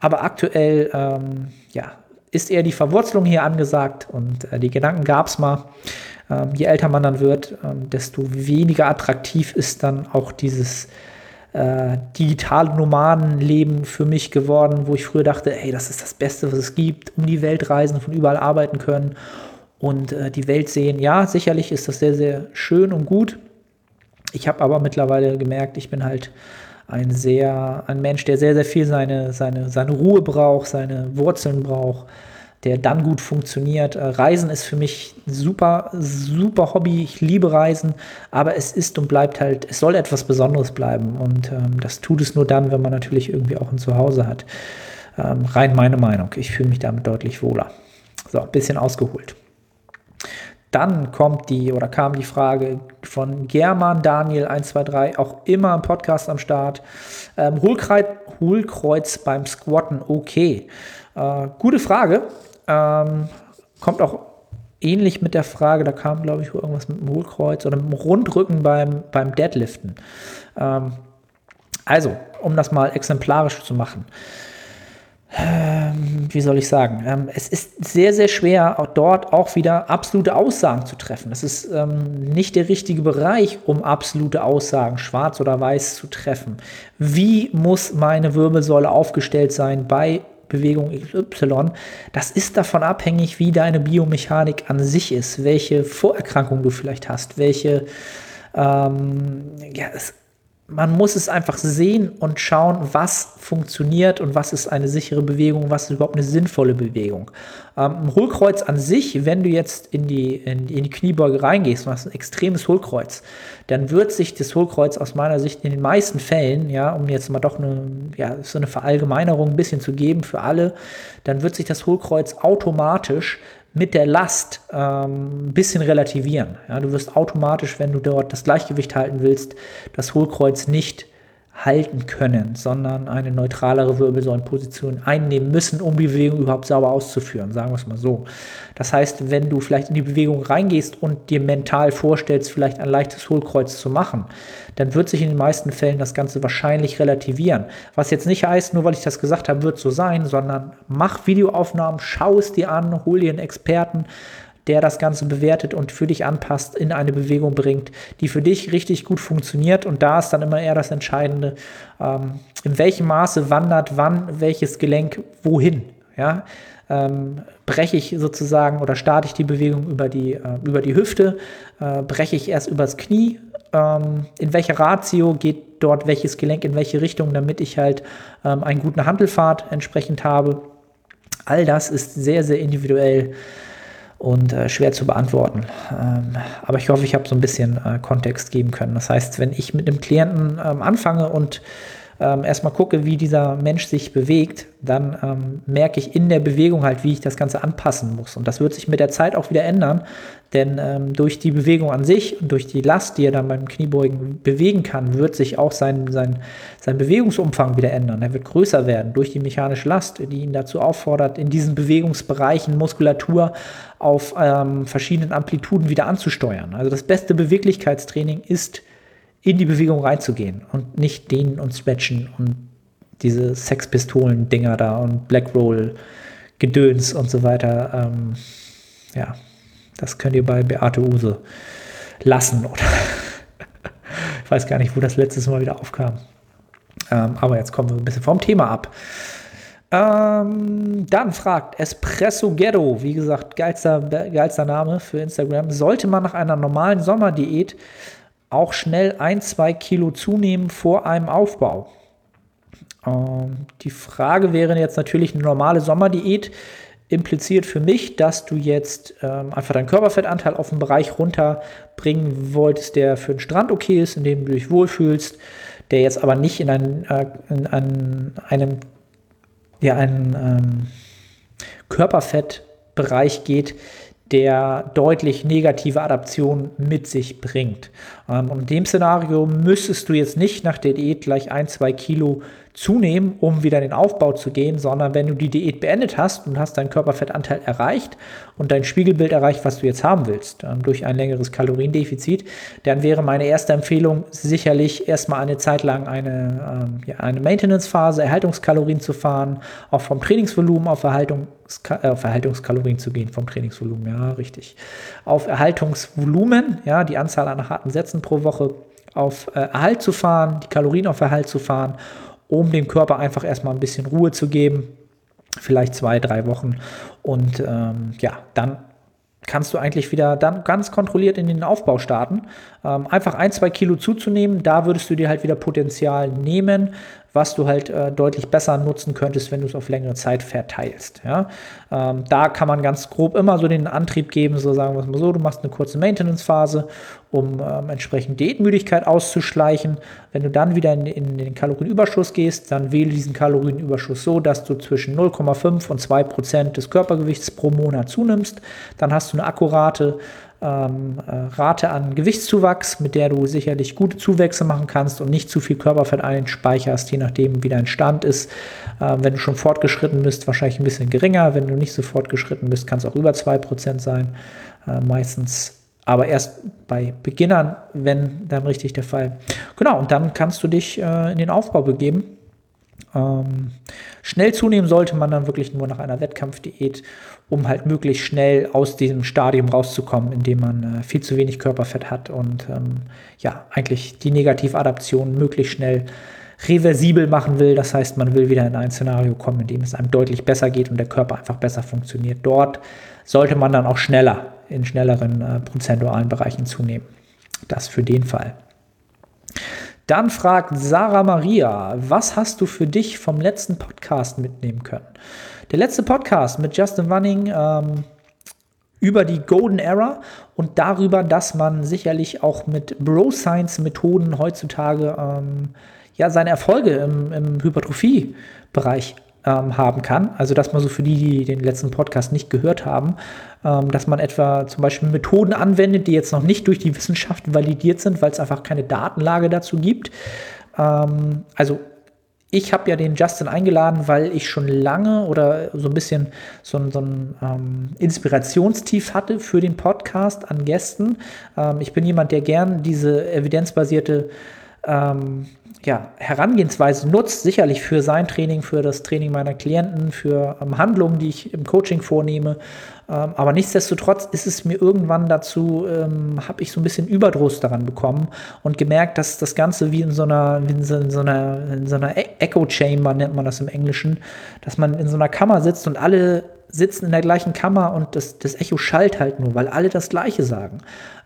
Aber aktuell, ähm, ja, ist eher die Verwurzelung hier angesagt und äh, die Gedanken gab es mal. Ähm, je älter man dann wird, ähm, desto weniger attraktiv ist dann auch dieses äh, digitale Nomadenleben für mich geworden, wo ich früher dachte, hey, das ist das Beste, was es gibt, um die Welt reisen, von überall arbeiten können und äh, die Welt sehen. Ja, sicherlich ist das sehr, sehr schön und gut. Ich habe aber mittlerweile gemerkt, ich bin halt ein sehr, ein Mensch, der sehr, sehr viel seine, seine, seine Ruhe braucht, seine Wurzeln braucht der dann gut funktioniert. Äh, Reisen ist für mich super, super Hobby. Ich liebe Reisen, aber es ist und bleibt halt, es soll etwas Besonderes bleiben. Und ähm, das tut es nur dann, wenn man natürlich irgendwie auch ein Zuhause hat. Ähm, rein meine Meinung. Ich fühle mich damit deutlich wohler. So, ein bisschen ausgeholt. Dann kommt die oder kam die Frage von German Daniel 123, auch immer im Podcast am Start. Ähm, Hohlkreuz, Hohlkreuz beim Squatten, okay. Äh, gute Frage. Ähm, kommt auch ähnlich mit der Frage, da kam, glaube ich, irgendwas mit dem Hohlkreuz oder mit dem Rundrücken beim, beim Deadliften. Ähm, also, um das mal exemplarisch zu machen. Ähm, wie soll ich sagen? Ähm, es ist sehr, sehr schwer, dort auch wieder absolute Aussagen zu treffen. Es ist ähm, nicht der richtige Bereich, um absolute Aussagen, schwarz oder weiß, zu treffen. Wie muss meine Wirbelsäule aufgestellt sein bei Bewegung XY, das ist davon abhängig, wie deine Biomechanik an sich ist, welche Vorerkrankungen du vielleicht hast, welche, ähm, ja, es, man muss es einfach sehen und schauen, was funktioniert und was ist eine sichere Bewegung, was ist überhaupt eine sinnvolle Bewegung. Ähm, ein Hohlkreuz an sich, wenn du jetzt in die, in, in die Kniebeuge reingehst und hast ein extremes Hohlkreuz, dann wird sich das Hohlkreuz aus meiner Sicht in den meisten Fällen, ja, um jetzt mal doch eine, ja, so eine Verallgemeinerung ein bisschen zu geben für alle, dann wird sich das Hohlkreuz automatisch mit der Last ähm, ein bisschen relativieren. Ja, du wirst automatisch, wenn du dort das Gleichgewicht halten willst, das Hohlkreuz nicht halten können, sondern eine neutralere Wirbelsäulenposition einnehmen müssen, um die Bewegung überhaupt sauber auszuführen, sagen wir es mal so. Das heißt, wenn du vielleicht in die Bewegung reingehst und dir mental vorstellst, vielleicht ein leichtes Hohlkreuz zu machen, dann wird sich in den meisten Fällen das Ganze wahrscheinlich relativieren. Was jetzt nicht heißt, nur weil ich das gesagt habe, wird so sein, sondern mach Videoaufnahmen, schau es dir an, hol dir einen Experten, der das Ganze bewertet und für dich anpasst, in eine Bewegung bringt, die für dich richtig gut funktioniert. Und da ist dann immer eher das Entscheidende, ähm, in welchem Maße wandert wann welches Gelenk wohin. Ja? Ähm, breche ich sozusagen oder starte ich die Bewegung über die, äh, über die Hüfte, äh, breche ich erst übers Knie, ähm, in welcher Ratio geht dort welches Gelenk in welche Richtung, damit ich halt ähm, einen guten Handelfahrt entsprechend habe. All das ist sehr, sehr individuell und äh, schwer zu beantworten. Ähm, aber ich hoffe, ich habe so ein bisschen äh, Kontext geben können. Das heißt, wenn ich mit einem Klienten ähm, anfange und ähm, erstmal gucke, wie dieser Mensch sich bewegt, dann ähm, merke ich in der Bewegung halt, wie ich das Ganze anpassen muss. Und das wird sich mit der Zeit auch wieder ändern, denn ähm, durch die Bewegung an sich und durch die Last, die er dann beim Kniebeugen bewegen kann, wird sich auch sein, sein, sein Bewegungsumfang wieder ändern. Er wird größer werden durch die mechanische Last, die ihn dazu auffordert, in diesen Bewegungsbereichen Muskulatur auf ähm, verschiedenen Amplituden wieder anzusteuern. Also das beste Beweglichkeitstraining ist in die Bewegung reinzugehen und nicht dehnen und stretchen und diese Sexpistolen-Dinger da und Blackroll-Gedöns und so weiter. Ähm, ja, Das könnt ihr bei Beate Use lassen, oder? ich weiß gar nicht, wo das letztes Mal wieder aufkam. Ähm, aber jetzt kommen wir ein bisschen vom Thema ab. Ähm, dann fragt Espresso Ghetto, wie gesagt, geilster, geilster Name für Instagram. Sollte man nach einer normalen Sommerdiät auch schnell ein, zwei Kilo zunehmen vor einem Aufbau? Ähm, die Frage wäre jetzt natürlich eine normale Sommerdiät impliziert für mich, dass du jetzt ähm, einfach deinen Körperfettanteil auf einen Bereich runterbringen wolltest, der für den Strand okay ist, in dem du dich wohlfühlst, der jetzt aber nicht in, ein, äh, in ein, einem ja, einen ähm, Körperfettbereich geht, der deutlich negative Adaptionen mit sich bringt. Ähm, in dem Szenario müsstest du jetzt nicht nach der Diät gleich ein, zwei Kilo zunehmen, um wieder in den Aufbau zu gehen, sondern wenn du die Diät beendet hast und hast deinen Körperfettanteil erreicht und dein Spiegelbild erreicht, was du jetzt haben willst, ähm, durch ein längeres Kaloriendefizit, dann wäre meine erste Empfehlung sicherlich erstmal eine Zeit lang eine, ähm, ja, eine Maintenance-Phase, Erhaltungskalorien zu fahren, auch vom Trainingsvolumen auf, Erhaltungs äh, auf Erhaltungskalorien zu gehen, vom Trainingsvolumen, ja, richtig. Auf Erhaltungsvolumen, ja, die Anzahl an harten Sätzen pro Woche auf äh, Erhalt zu fahren, die Kalorien auf Erhalt zu fahren um dem Körper einfach erstmal ein bisschen Ruhe zu geben, vielleicht zwei, drei Wochen. Und ähm, ja, dann kannst du eigentlich wieder dann ganz kontrolliert in den Aufbau starten. Ähm, einfach ein, zwei Kilo zuzunehmen, da würdest du dir halt wieder Potenzial nehmen, was du halt äh, deutlich besser nutzen könntest, wenn du es auf längere Zeit verteilst. Ja? Ähm, da kann man ganz grob immer so den Antrieb geben, so sagen wir es mal so, du machst eine kurze Maintenance-Phase, um ähm, entsprechend Diätmüdigkeit auszuschleichen. Wenn du dann wieder in, in, den Kalorienüberschuss gehst, dann wähle diesen Kalorienüberschuss so, dass du zwischen 0,5 und 2 Prozent des Körpergewichts pro Monat zunimmst. Dann hast du eine akkurate ähm, äh, Rate an Gewichtszuwachs, mit der du sicherlich gute Zuwächse machen kannst und nicht zu viel Körperfett einspeicherst, je nachdem, wie dein Stand ist. Äh, wenn du schon fortgeschritten bist, wahrscheinlich ein bisschen geringer. Wenn du nicht so fortgeschritten bist, kann es auch über 2% sein. Äh, meistens aber erst bei Beginnern, wenn dann richtig der Fall. Genau, und dann kannst du dich äh, in den Aufbau begeben. Ähm, schnell zunehmen sollte man dann wirklich nur nach einer Wettkampfdiät um halt möglichst schnell aus diesem Stadium rauszukommen, in dem man äh, viel zu wenig Körperfett hat und ähm, ja, eigentlich die Negativadaption möglichst schnell reversibel machen will. Das heißt, man will wieder in ein Szenario kommen, in dem es einem deutlich besser geht und der Körper einfach besser funktioniert. Dort sollte man dann auch schneller, in schnelleren äh, prozentualen Bereichen zunehmen. Das für den Fall. Dann fragt Sarah Maria, was hast du für dich vom letzten Podcast mitnehmen können? Der letzte Podcast mit Justin Wanning ähm, über die Golden Era und darüber, dass man sicherlich auch mit Bro-Science-Methoden heutzutage ähm, ja, seine Erfolge im, im Hypertrophie-Bereich ähm, haben kann. Also, dass man so für die, die den letzten Podcast nicht gehört haben, ähm, dass man etwa zum Beispiel Methoden anwendet, die jetzt noch nicht durch die Wissenschaft validiert sind, weil es einfach keine Datenlage dazu gibt. Ähm, also ich habe ja den Justin eingeladen, weil ich schon lange oder so ein bisschen so, so ein ähm, Inspirationstief hatte für den Podcast an Gästen. Ähm, ich bin jemand, der gern diese evidenzbasierte ähm, ja, Herangehensweise nutzt, sicherlich für sein Training, für das Training meiner Klienten, für ähm, Handlungen, die ich im Coaching vornehme. Ähm, aber nichtsdestotrotz ist es mir irgendwann dazu, ähm, habe ich so ein bisschen Überdruss daran bekommen und gemerkt, dass das Ganze wie in so einer, in so, in so einer, in so einer e-, Echo Chamber nennt man das im Englischen, dass man in so einer Kammer sitzt und alle sitzen in der gleichen Kammer und das, das Echo schallt halt nur, weil alle das Gleiche sagen.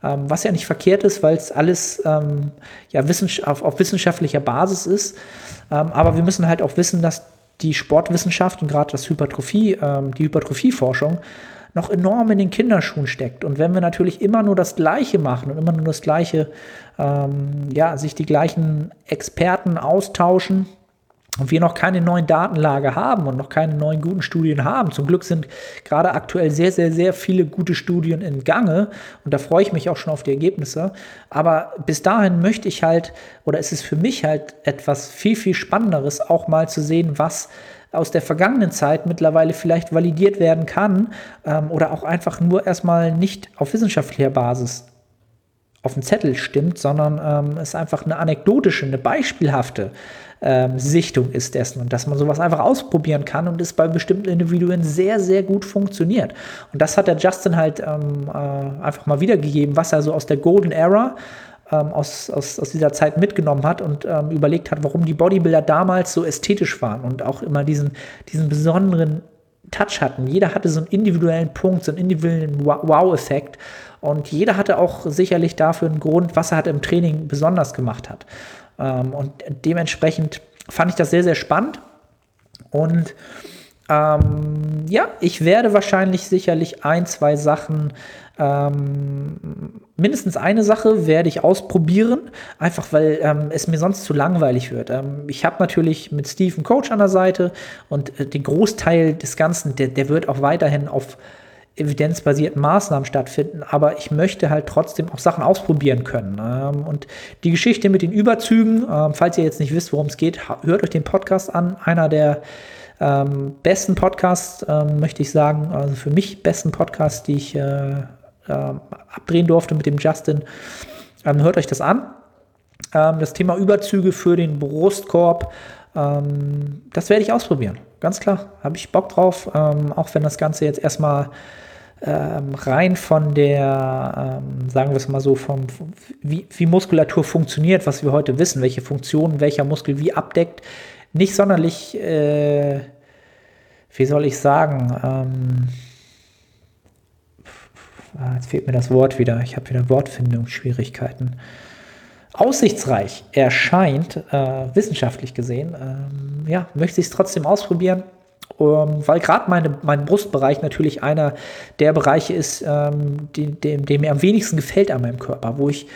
Ähm, was ja nicht verkehrt ist, weil es alles ähm, ja, auf, auf, wissenschaftlicher Basis ist. Ähm, aber wir müssen halt auch wissen, dass die Sportwissenschaft und gerade das Hypertrophie, ähm, die Hypertrophieforschung noch enorm in den Kinderschuhen steckt. Und wenn wir natürlich immer nur das Gleiche machen und immer nur das Gleiche, ähm, ja, sich die gleichen Experten austauschen, und wir noch keine neuen Datenlage haben und noch keine neuen guten Studien haben. Zum Glück sind gerade aktuell sehr, sehr, sehr viele gute Studien in Gange und da freue ich mich auch schon auf die Ergebnisse. Aber bis dahin möchte ich halt, oder ist es für mich halt etwas viel, viel Spannenderes, auch mal zu sehen, was aus der vergangenen Zeit mittlerweile vielleicht validiert werden kann ähm, oder auch einfach nur erstmal nicht auf wissenschaftlicher Basis auf dem Zettel stimmt, sondern ähm, es einfach eine anekdotische, eine beispielhafte ähm, Sichtung ist dessen und dass man sowas einfach ausprobieren kann und es bei bestimmten Individuen sehr, sehr gut funktioniert. Und das hat der Justin halt ähm, äh, einfach mal wiedergegeben, was er so aus der Golden Era ähm, aus, aus, aus dieser Zeit mitgenommen hat und ähm, überlegt hat, warum die Bodybuilder damals so ästhetisch waren und auch immer diesen, diesen besonderen Touch hatten. Jeder hatte so einen individuellen Punkt, so einen individuellen Wow-Effekt. Und jeder hatte auch sicherlich dafür einen Grund, was er halt im Training besonders gemacht hat. Ähm, und dementsprechend fand ich das sehr, sehr spannend. Und ähm, ja, ich werde wahrscheinlich sicherlich ein, zwei Sachen, ähm, mindestens eine Sache werde ich ausprobieren, einfach weil ähm, es mir sonst zu langweilig wird. Ähm, ich habe natürlich mit Steve einen Coach an der Seite und äh, den Großteil des Ganzen, der, der wird auch weiterhin auf evidenzbasierten Maßnahmen stattfinden, aber ich möchte halt trotzdem auch Sachen ausprobieren können. Ähm, und die Geschichte mit den Überzügen, ähm, falls ihr jetzt nicht wisst, worum es geht, hört euch den Podcast an. Einer der ähm, besten Podcasts, ähm, möchte ich sagen, also für mich besten Podcasts, die ich äh, abdrehen durfte mit dem Justin. Hört euch das an. Das Thema Überzüge für den Brustkorb, das werde ich ausprobieren. Ganz klar, habe ich Bock drauf, auch wenn das Ganze jetzt erstmal ähm, rein von der, ähm, sagen wir es mal so, vom, wie, wie, Muskulatur funktioniert, was wir heute wissen, welche Funktionen welcher Muskel wie abdeckt, nicht sonderlich, äh, wie soll ich sagen, ähm, ah, jetzt fehlt mir das Wort wieder, ich habe wieder Wortfindungsschwierigkeiten. Aussichtsreich erscheint, äh, wissenschaftlich gesehen, ähm, ja, möchte ich es trotzdem ausprobieren weil gerade mein Brustbereich natürlich einer der Bereiche ist, ähm, dem, dem, dem, mir am wenigsten gefällt an meinem Körper, wo ich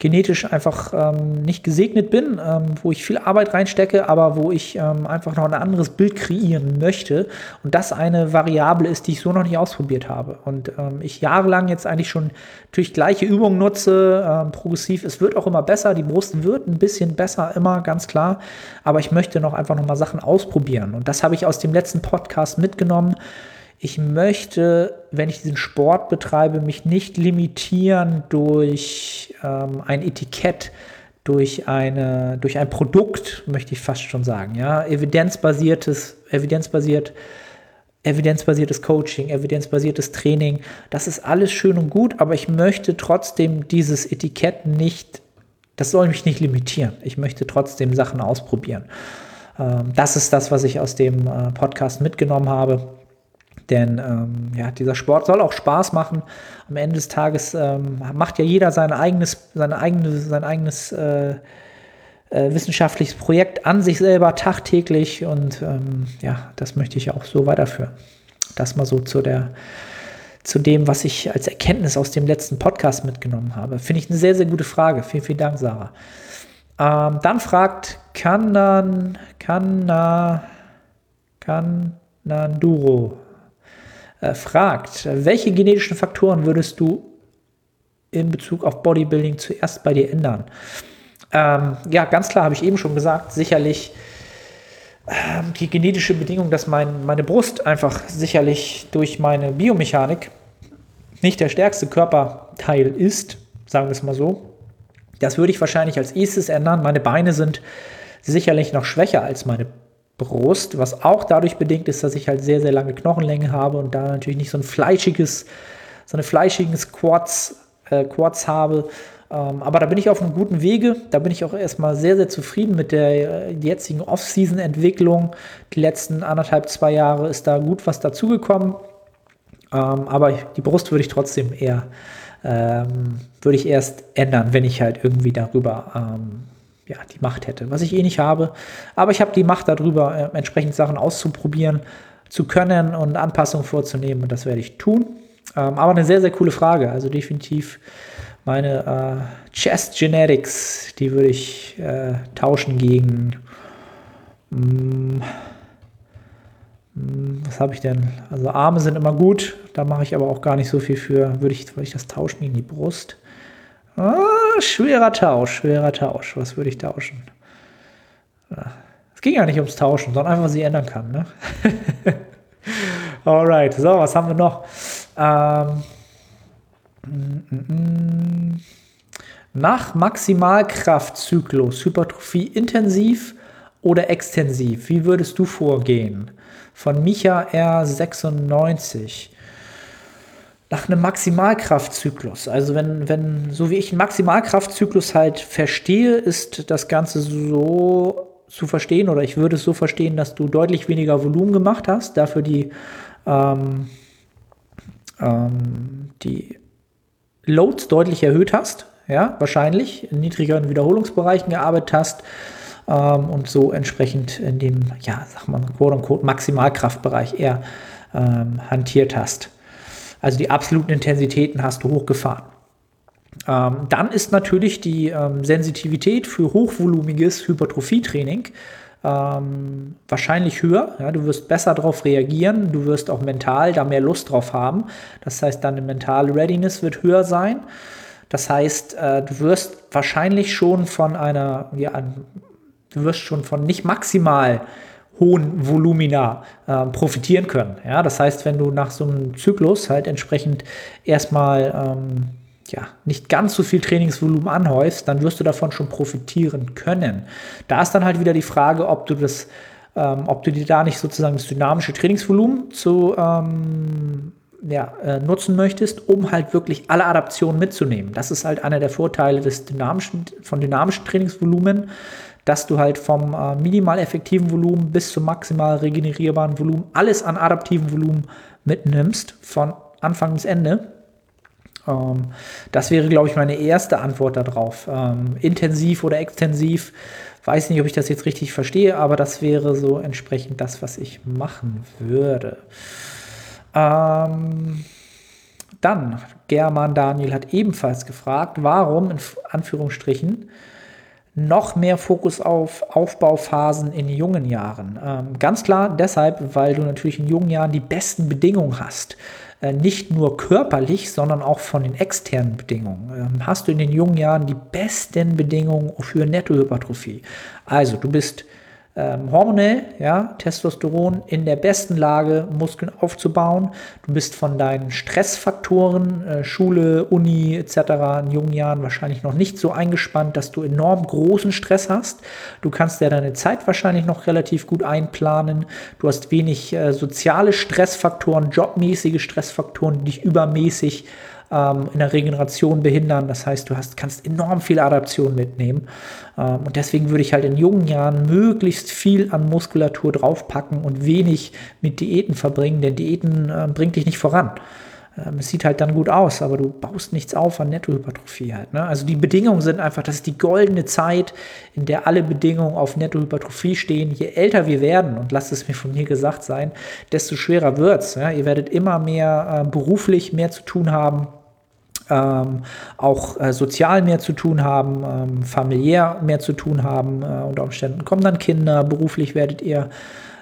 genetisch einfach ähm, nicht gesegnet bin, ähm, wo ich viel Arbeit reinstecke, aber wo ich ähm, einfach noch ein anderes Bild kreieren möchte und das eine Variable ist, die ich so noch nicht ausprobiert habe. Und ähm, ich jahrelang jetzt eigentlich schon natürlich gleiche Übungen nutze, ähm, progressiv. Es wird auch immer besser, die Brust wird ein bisschen besser, immer ganz klar, aber ich möchte noch einfach noch mal Sachen ausprobieren. Und das habe ich aus dem letzten Podcast mitgenommen ich möchte, wenn ich diesen Sport betreibe, mich nicht limitieren durch ähm, ein Etikett, durch, eine, durch ein Produkt, möchte ich fast schon sagen. Ja? Evidenzbasiertes, evidenzbasiert, evidenzbasiertes Coaching, evidenzbasiertes Training, das ist alles schön und gut, aber ich möchte trotzdem dieses Etikett nicht, das soll mich nicht limitieren. Ich möchte trotzdem Sachen ausprobieren. Ähm, das ist das, was ich aus dem äh, Podcast mitgenommen habe. Denn ähm, ja, dieser Sport soll auch Spaß machen. Am Ende des Tages ähm, macht ja jeder sein eigenes, seine eigene, sein eigenes äh, äh, wissenschaftliches Projekt an sich selber tagtäglich und ähm, ja, das möchte ich auch so weiterführen. Das mal so zu der zu dem, was ich als Erkenntnis aus dem letzten Podcast mitgenommen habe. Finde ich eine sehr, sehr gute Frage. Vielen, vielen Dank, Sarah. Ähm, dann fragt Kanan, Kana, Kananduro, äh, fragt, welche genetischen Faktoren würdest du in Bezug auf Bodybuilding zuerst bei dir ändern? Ähm, ja, ganz klar habe ich eben schon gesagt, sicherlich ähm, die genetische Bedingung, dass mein, meine Brust einfach sicherlich durch meine Biomechanik nicht der stärkste Körperteil ist, sagen wir es mal so. Das würde ich wahrscheinlich als erstes ändern. Meine Beine sind sicherlich noch schwächer als meine Brust, was auch dadurch bedingt ist, dass ich halt sehr, sehr lange Knochenlänge habe und da natürlich nicht so ein fleischiges, so eine fleischiges Quads, äh, Quads habe. Ähm, aber da bin ich auf einem guten Wege. Da bin ich auch erstmal sehr, sehr zufrieden mit der äh, jetzigen Off-Season-Entwicklung. Die letzten anderthalb, zwei Jahre ist da gut was dazugekommen. Ähm, aber die Brust würde ich trotzdem eher, ähm, würde ich erst ändern, wenn ich halt irgendwie darüber ähm, ja, die Macht hätte, was ich eh nicht habe. Aber ich habe die Macht darüber, äh, entsprechend Sachen auszuprobieren, zu können und Anpassungen vorzunehmen und das werde ich tun. Ähm, aber eine sehr, sehr coole Frage. Also definitiv meine äh, Chest Genetics, die würde ich äh, tauschen gegen. Mm, mm, was habe ich denn? Also Arme sind immer gut, da mache ich aber auch gar nicht so viel für. Würde ich, würde ich das tauschen gegen die Brust? Ah, schwerer Tausch, schwerer Tausch. Was würde ich tauschen? Es ging ja nicht ums Tauschen, sondern einfach, was ich ändern kann. Ne? Alright, so, was haben wir noch? Ähm. Nach Maximalkraftzyklus, Hypertrophie intensiv oder extensiv, wie würdest du vorgehen? Von Micha R96 nach einem Maximalkraftzyklus. Also wenn, wenn, so wie ich einen Maximalkraftzyklus halt verstehe, ist das Ganze so zu verstehen oder ich würde es so verstehen, dass du deutlich weniger Volumen gemacht hast, dafür die, ähm, ähm, die Loads deutlich erhöht hast, ja, wahrscheinlich in niedrigeren Wiederholungsbereichen gearbeitet hast ähm, und so entsprechend in dem, ja, sag mal, quote Maximalkraftbereich eher ähm, hantiert hast. Also die absoluten Intensitäten hast du hochgefahren. Ähm, dann ist natürlich die ähm, Sensitivität für hochvolumiges Hypertrophietraining ähm, wahrscheinlich höher. Ja, du wirst besser darauf reagieren, du wirst auch mental da mehr Lust drauf haben. Das heißt, deine mentale Readiness wird höher sein. Das heißt, äh, du wirst wahrscheinlich schon von einer, ja, du wirst schon von nicht maximal hohen Volumina äh, profitieren können. Ja, das heißt, wenn du nach so einem Zyklus halt entsprechend erstmal ähm, ja, nicht ganz so viel Trainingsvolumen anhäufst, dann wirst du davon schon profitieren können. Da ist dann halt wieder die Frage, ob du das, ähm, ob du dir da nicht sozusagen das dynamische Trainingsvolumen zu ähm, ja, äh, nutzen möchtest, um halt wirklich alle Adaptionen mitzunehmen. Das ist halt einer der Vorteile des dynamischen, von dynamischen Trainingsvolumen dass du halt vom äh, minimal effektiven Volumen bis zum maximal regenerierbaren Volumen alles an adaptiven Volumen mitnimmst, von Anfang bis Ende. Ähm, das wäre, glaube ich, meine erste Antwort darauf. Ähm, intensiv oder extensiv, weiß nicht, ob ich das jetzt richtig verstehe, aber das wäre so entsprechend das, was ich machen würde. Ähm, dann, German Daniel hat ebenfalls gefragt, warum in Anführungsstrichen noch mehr Fokus auf Aufbauphasen in jungen Jahren. Ähm, ganz klar deshalb, weil du natürlich in jungen Jahren die besten Bedingungen hast. Äh, nicht nur körperlich, sondern auch von den externen Bedingungen. Ähm, hast du in den jungen Jahren die besten Bedingungen für Nettohypertrophie. Also du bist ähm, hormonell, ja, Testosteron in der besten Lage, Muskeln aufzubauen. Du bist von deinen Stressfaktoren, äh, Schule, Uni etc. in jungen Jahren wahrscheinlich noch nicht so eingespannt, dass du enorm großen Stress hast. Du kannst ja deine Zeit wahrscheinlich noch relativ gut einplanen. Du hast wenig äh, soziale Stressfaktoren, jobmäßige Stressfaktoren, die dich übermäßig ähm, in der Regeneration behindern. Das heißt, du hast, kannst enorm viel Adaption mitnehmen. Ähm, und deswegen würde ich halt in jungen Jahren möglichst viel an Muskulatur draufpacken und wenig mit Diäten verbringen, denn Diäten äh, bringt dich nicht voran. Ähm, es sieht halt dann gut aus, aber du baust nichts auf an Nettohypertrophie halt. Ne? Also die Bedingungen sind einfach, das ist die goldene Zeit, in der alle Bedingungen auf Nettohypertrophie stehen. Je älter wir werden, und lasst es mir von mir gesagt sein, desto schwerer wird's. Ja? Ihr werdet immer mehr äh, beruflich mehr zu tun haben ähm, auch äh, sozial mehr zu tun haben, ähm, familiär mehr zu tun haben. Äh, unter Umständen kommen dann Kinder, beruflich werdet ihr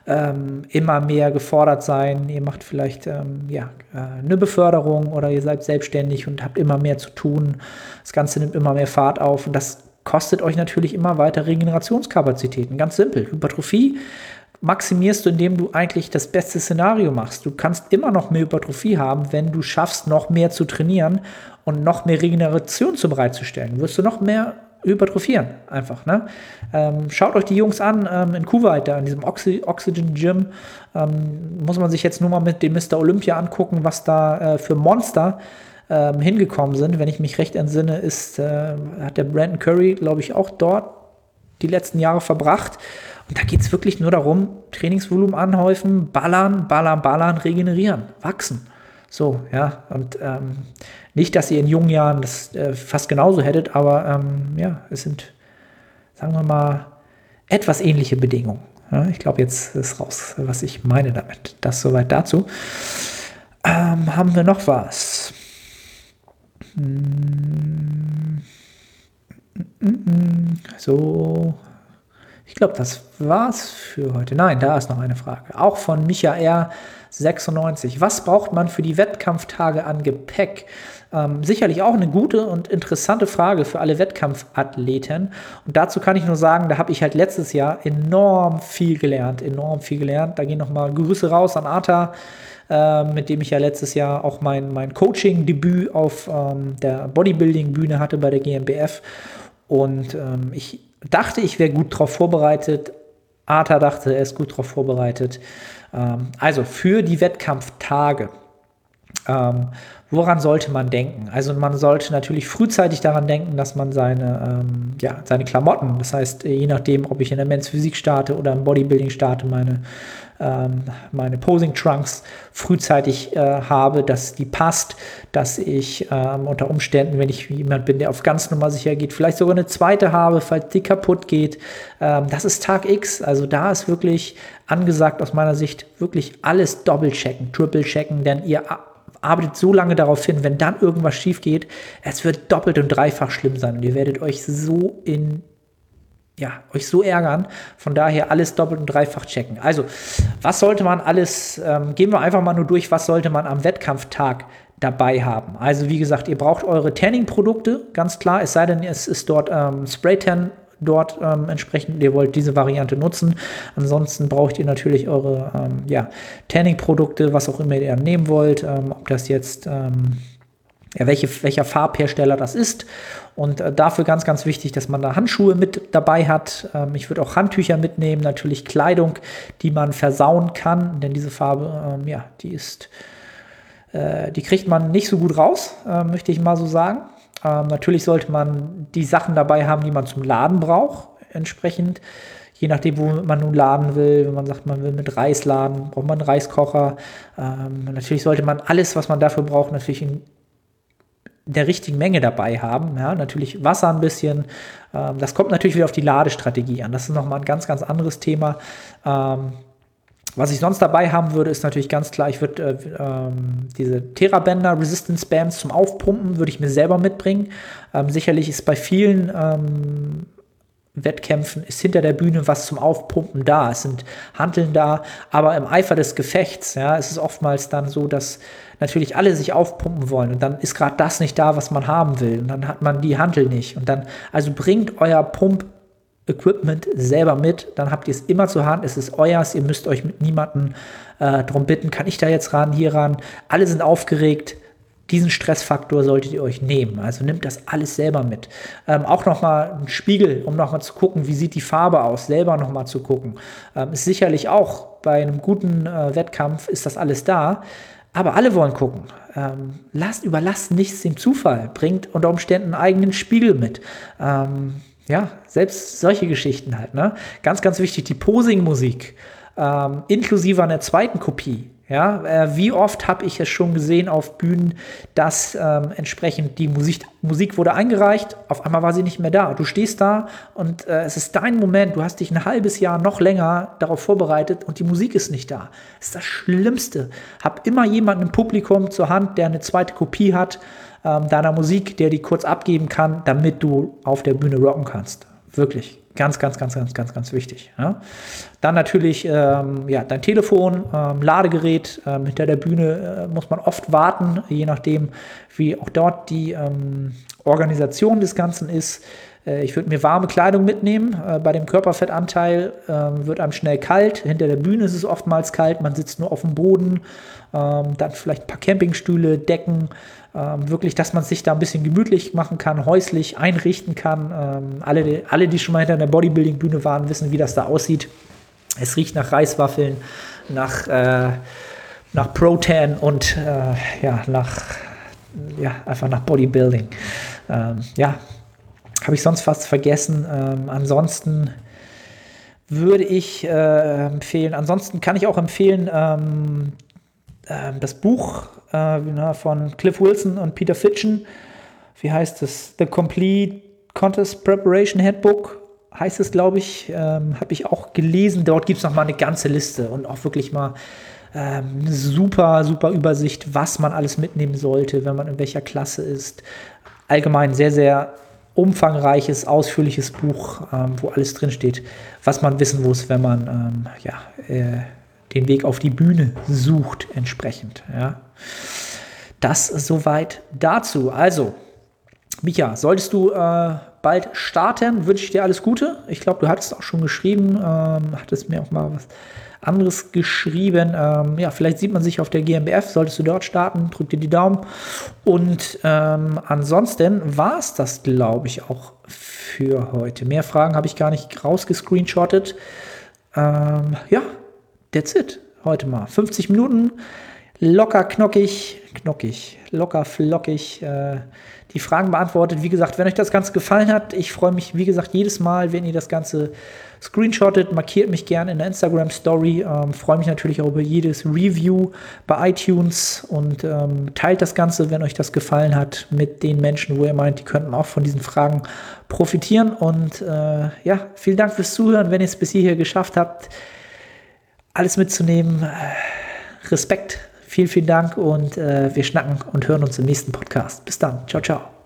ähm, immer mehr gefordert sein. Ihr macht vielleicht ähm, ja, äh, eine Beförderung oder ihr seid selbstständig und habt immer mehr zu tun. Das Ganze nimmt immer mehr Fahrt auf und das kostet euch natürlich immer weiter Regenerationskapazitäten. Ganz simpel. Hypertrophie maximierst du, indem du eigentlich das beste Szenario machst. Du kannst immer noch mehr Hypertrophie haben, wenn du schaffst, noch mehr zu trainieren und noch mehr Regeneration zu bereitzustellen. Wirst du noch mehr hypertrophieren, einfach. Ne? Ähm, schaut euch die Jungs an ähm, in Kuwait, da in diesem Oxy Oxygen Gym. Ähm, muss man sich jetzt nur mal mit dem Mr. Olympia angucken, was da äh, für Monster ähm, hingekommen sind. Wenn ich mich recht entsinne, ist, äh, hat der Brandon Curry, glaube ich, auch dort die letzten Jahre verbracht. Und da geht es wirklich nur darum, Trainingsvolumen anhäufen, ballern, ballern, ballern, regenerieren, wachsen. So, ja, und ähm, nicht, dass ihr in jungen Jahren das äh, fast genauso hättet, aber ähm, ja, es sind, sagen wir mal, etwas ähnliche Bedingungen. Ja, ich glaube, jetzt ist raus, was ich meine damit. Das soweit dazu. Ähm, haben wir noch was? Hm. So, glaube, das war's für heute. Nein, da ist noch eine Frage. Auch von Michael 96. Was braucht man für die Wettkampftage an Gepäck? Ähm, sicherlich auch eine gute und interessante Frage für alle Wettkampfathleten. Und dazu kann ich nur sagen, da habe ich halt letztes Jahr enorm viel gelernt, enorm viel gelernt. Da gehen nochmal Grüße raus an Arta, äh, mit dem ich ja letztes Jahr auch mein, mein Coaching-Debüt auf ähm, der Bodybuilding-Bühne hatte bei der GmbF. Und ähm, ich dachte, ich wäre gut darauf vorbereitet. Arta dachte, er ist gut darauf vorbereitet. Ähm, also für die Wettkampftage. Ähm, woran sollte man denken? Also man sollte natürlich frühzeitig daran denken, dass man seine, ähm, ja, seine Klamotten, das heißt, je nachdem, ob ich in der Men's Physik starte oder im Bodybuilding starte, meine ähm, meine Posing Trunks frühzeitig äh, habe, dass die passt, dass ich ähm, unter Umständen, wenn ich jemand bin, der auf ganz Nummer sicher geht, vielleicht sogar eine zweite habe, falls die kaputt geht. Ähm, das ist Tag X. Also da ist wirklich angesagt aus meiner Sicht wirklich alles doppelt checken, triple checken, denn ihr arbeitet so lange darauf hin, wenn dann irgendwas schief geht, es wird doppelt und dreifach schlimm sein und ihr werdet euch so in ja, euch so ärgern. Von daher alles doppelt und dreifach checken. Also, was sollte man alles, ähm, gehen wir einfach mal nur durch, was sollte man am Wettkampftag dabei haben. Also, wie gesagt, ihr braucht eure Tanning-Produkte, ganz klar, es sei denn, es ist dort ähm, Spray-Tan dort ähm, entsprechend, ihr wollt diese Variante nutzen. Ansonsten braucht ihr natürlich eure ähm, ja, Tanning-Produkte, was auch immer ihr nehmen wollt, ähm, ob das jetzt ähm, ja, welche, welcher Farbhersteller das ist. Und äh, dafür ganz, ganz wichtig, dass man da Handschuhe mit dabei hat. Ähm, ich würde auch Handtücher mitnehmen, natürlich Kleidung, die man versauen kann, denn diese Farbe, ähm, ja, die ist, äh, die kriegt man nicht so gut raus, äh, möchte ich mal so sagen. Ähm, natürlich sollte man die Sachen dabei haben, die man zum Laden braucht, entsprechend. Je nachdem, wo man nun laden will, wenn man sagt, man will mit Reis laden, braucht man einen Reiskocher. Ähm, natürlich sollte man alles, was man dafür braucht, natürlich in der richtigen Menge dabei haben. Ja, natürlich Wasser ein bisschen. Ähm, das kommt natürlich wieder auf die Ladestrategie an. Das ist nochmal ein ganz, ganz anderes Thema. Ähm, was ich sonst dabei haben würde, ist natürlich ganz klar, ich würde äh, ähm, diese Terabänder Resistance Bands zum Aufpumpen, würde ich mir selber mitbringen. Ähm, sicherlich ist bei vielen ähm, Wettkämpfen ist hinter der Bühne was zum Aufpumpen da. Es sind Hanteln da, aber im Eifer des Gefechts, ja, ist es oftmals dann so, dass natürlich alle sich aufpumpen wollen und dann ist gerade das nicht da, was man haben will und dann hat man die Hantel nicht und dann, also bringt euer Pump Equipment selber mit, dann habt ihr es immer zur Hand, es ist euers, ihr müsst euch mit niemandem äh, drum bitten, kann ich da jetzt ran, hier ran, alle sind aufgeregt, diesen Stressfaktor solltet ihr euch nehmen. Also nimmt das alles selber mit. Ähm, auch nochmal ein Spiegel, um nochmal zu gucken, wie sieht die Farbe aus, selber nochmal zu gucken. Ähm, ist sicherlich auch bei einem guten äh, Wettkampf ist das alles da. Aber alle wollen gucken. Ähm, lasst, überlasst nichts dem Zufall. Bringt unter Umständen einen eigenen Spiegel mit. Ähm, ja, selbst solche Geschichten halt. Ne? Ganz, ganz wichtig, die Posing-Musik, ähm, inklusive einer zweiten Kopie. Ja, äh, wie oft habe ich es schon gesehen auf Bühnen, dass ähm, entsprechend die Musik, Musik wurde eingereicht, auf einmal war sie nicht mehr da. Du stehst da und äh, es ist dein Moment, du hast dich ein halbes Jahr noch länger darauf vorbereitet und die Musik ist nicht da. Das ist das Schlimmste. Hab immer jemanden im Publikum zur Hand, der eine zweite Kopie hat ähm, deiner Musik, der die kurz abgeben kann, damit du auf der Bühne rocken kannst. Wirklich. Ganz, ganz, ganz, ganz, ganz, ganz wichtig. Ja. Dann natürlich ähm, ja, dein Telefon, ähm, Ladegerät. Ähm, hinter der Bühne äh, muss man oft warten, je nachdem, wie auch dort die ähm, Organisation des Ganzen ist. Äh, ich würde mir warme Kleidung mitnehmen. Äh, bei dem Körperfettanteil äh, wird einem schnell kalt. Hinter der Bühne ist es oftmals kalt. Man sitzt nur auf dem Boden. Ähm, dann vielleicht ein paar Campingstühle, Decken ähm, wirklich, dass man sich da ein bisschen gemütlich machen kann, häuslich einrichten kann. Ähm, alle, alle, die schon mal hinter einer Bodybuilding-Bühne waren, wissen, wie das da aussieht. Es riecht nach Reiswaffeln, nach, äh, nach Protan und äh, ja, nach, ja, einfach nach Bodybuilding. Ähm, ja, habe ich sonst fast vergessen. Ähm, ansonsten würde ich äh, empfehlen, ansonsten kann ich auch empfehlen, ähm, ähm, das Buch äh, von Cliff Wilson und Peter Fitchen. Wie heißt es? The Complete Contest Preparation Handbook heißt es, glaube ich. Ähm, Habe ich auch gelesen. Dort gibt es noch mal eine ganze Liste und auch wirklich mal ähm, eine super, super Übersicht, was man alles mitnehmen sollte, wenn man in welcher Klasse ist. Allgemein sehr, sehr umfangreiches, ausführliches Buch, ähm, wo alles drinsteht, was man wissen muss, wenn man ähm, ja, äh, den Weg auf die Bühne sucht, entsprechend. Ja. Das soweit dazu. Also, Micha, solltest du äh, bald starten, wünsche ich dir alles Gute. Ich glaube, du hattest auch schon geschrieben, ähm, hattest mir auch mal was anderes geschrieben. Ähm, ja, vielleicht sieht man sich auf der GmbF, solltest du dort starten, drück dir die Daumen. Und ähm, ansonsten war es das, glaube ich, auch für heute. Mehr Fragen habe ich gar nicht rausgescreenshottet. Ähm, ja, that's it. Heute mal 50 Minuten, locker knockig, knockig, locker flockig. Äh, die Fragen beantwortet. Wie gesagt, wenn euch das Ganze gefallen hat, ich freue mich, wie gesagt, jedes Mal, wenn ihr das Ganze screenshottet, markiert mich gerne in der Instagram Story. Ähm, freue mich natürlich auch über jedes Review bei iTunes und ähm, teilt das Ganze, wenn euch das gefallen hat, mit den Menschen, wo ihr meint, die könnten auch von diesen Fragen profitieren. Und äh, ja, vielen Dank fürs Zuhören, wenn ihr es bis hierher geschafft habt, alles mitzunehmen. Respekt, vielen, vielen Dank und äh, wir schnacken und hören uns im nächsten Podcast. Bis dann. Ciao, ciao.